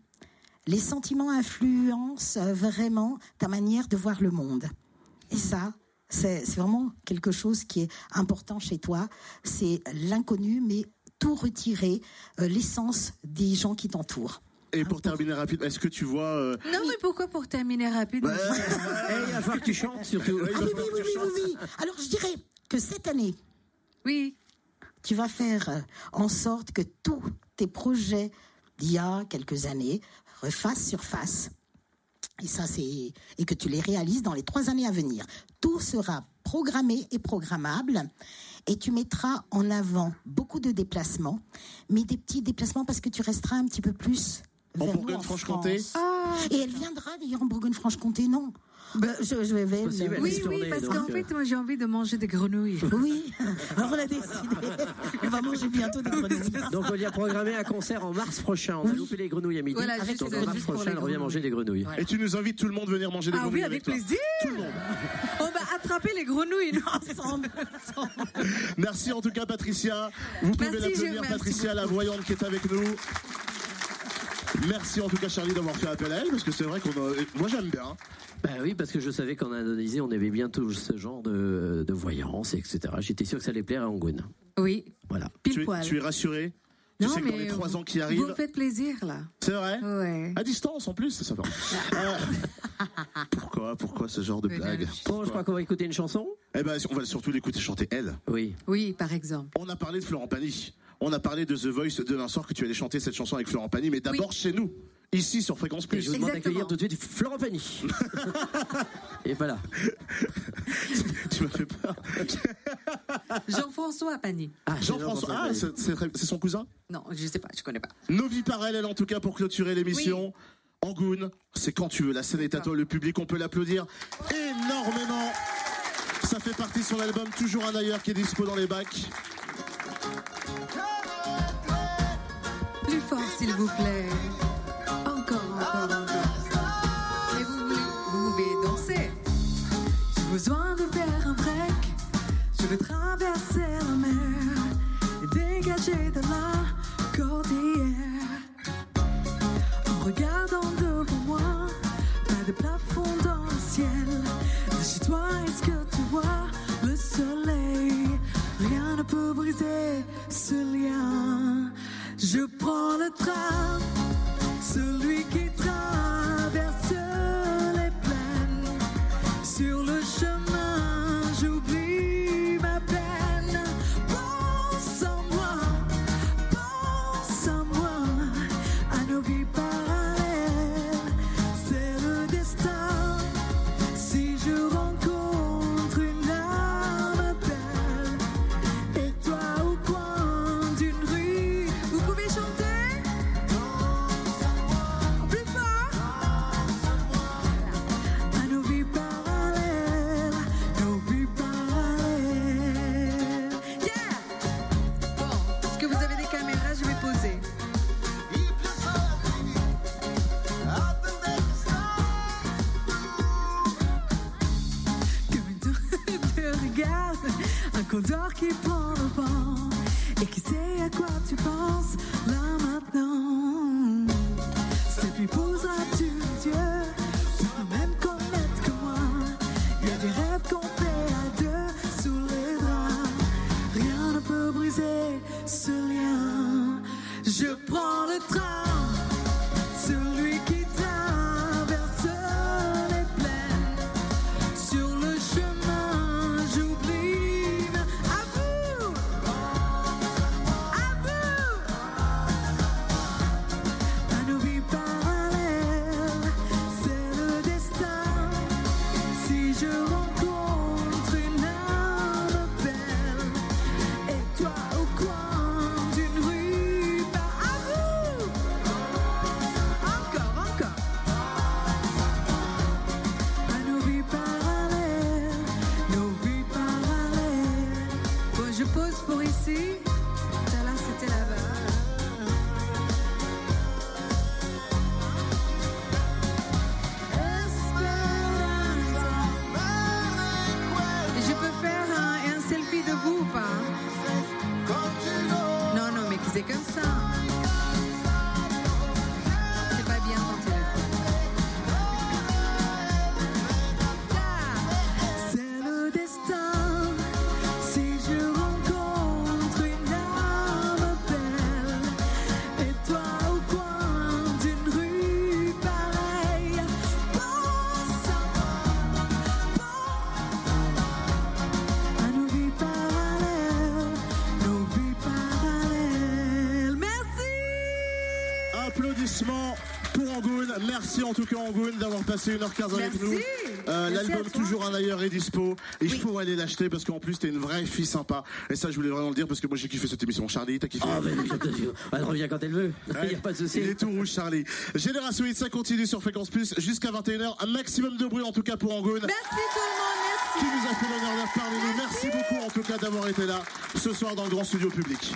Les sentiments influencent euh, vraiment ta manière de voir le monde. Et ça, c'est c'est vraiment quelque chose qui est important chez toi. C'est l'inconnu, mais tout retirer, euh, l'essence des gens qui t'entourent. Et pour terminer rapide, est-ce que tu vois euh, Non, mais pourquoi pour terminer rapide? Eh, *laughs* il va falloir que tu chantes surtout. Ah oui, oui, oui, oui, oui, oui. Alors je dirais que cette année, oui, tu vas faire euh, en sorte que tous tes projets d'il y a quelques années refassent surface. Et ça, c'est et que tu les réalises dans les trois années à venir. Tout sera programmé et programmable. Et tu mettras en avant beaucoup de déplacements, mais des petits déplacements parce que tu resteras un petit peu plus En Bourgogne-Franche-Comté France. Et elle viendra d'ailleurs en Bourgogne-Franche-Comté, non Ben, je, je vais vers- possible, elle oui, laisse oui, parce qu'en euh. fait, moi, j'ai envie de manger des grenouilles. Oui, *laughs* alors on a décidé. On va manger bientôt des grenouilles. Donc on y a programmé un concert en mars prochain. On a loupé les grenouilles à midi. Voilà, juste- Donc en mars prochain, elle revient manger des grenouilles. Et tu nous invites tout le monde à venir manger des Ah grenouilles oui, avec toi. plaisir. Tout le monde. *laughs* On va attraper les grenouilles ensemble. Merci en tout cas Patricia. Vous pouvez Merci, l'applaudir Patricia, la voyante qui est avec nous. Merci en tout cas Charlie d'avoir fait appel à elle parce que c'est vrai qu'on a... moi j'aime bien. Bah oui, parce que je savais qu'en Indonésie, on avait bientôt ce genre de, de voyance, etc. J'étais sûr que ça allait plaire à Angoun. Oui, Voilà. pile Tu es, poil. tu es rassuré Tu Non, sais que dans mais les trois vous- ans qui Vous arrivent, me faites plaisir, là. c'est vrai? Ouais. À distance en plus, c'est sympa. Euh, *laughs* pourquoi Pourquoi ce genre de blague Bon, je crois qu'on va écouter une chanson. Eh ben, on va surtout l'écouter chanter elle. Oui. Oui, par exemple. On a parlé de Florent Pagny. On a parlé de The Voice demain soir que tu allais chanter cette chanson avec Florent Pagny, mais d'abord chez nous, ici sur Fréquence Et Plus. je vous demande Exactement. d'accueillir tout de suite Florent Pagny. *laughs* Et voilà. *laughs* tu m'as fait peur. *laughs* Jean-François Pagny. Ah, Jean-François, ah, c'est- son cousin? Non, je sais pas, je connais pas. Nos vies parallèles en tout cas pour clôturer l'émission. Angoun, c'est quand tu veux. La scène est à toi, le public, on peut l'applaudir énormément. Ça fait partie de son album Toujours un ailleurs qui est dispo dans les bacs. Plus fort, s'il vous plaît. Encore, encore, encore. Et vous, voulez- pouvez danser. J'ai besoin de faire un break. Je veux traverser la mer et dégager de la cordillère. En regardant devant moi, pas de plafond dans ce lien. Je prends le train, Merci en tout cas Angoun d'avoir passé 1h15 avec Merci. nous. Euh, L'album. Toujours un ailleurs est dispo. Il faut aller l'acheter parce qu'en plus t'es une vraie fille sympa. Et ça je voulais vraiment le dire parce que moi j'ai kiffé cette émission. Charlie, t'as kiffé je te jure. Elle revient quand elle veut. Il *laughs* Ouais. a pas de souci. Il est tout rouge, Charlie. Génération Hit, ça continue sur Fréquence Plus jusqu'à 21h. Un maximum de bruit, en tout cas, pour Angoun. Merci tout le monde, merci. Qui nous a fait l'honneur d'être parmi nous. Merci beaucoup, en tout cas, d'avoir été là ce soir dans le grand studio public.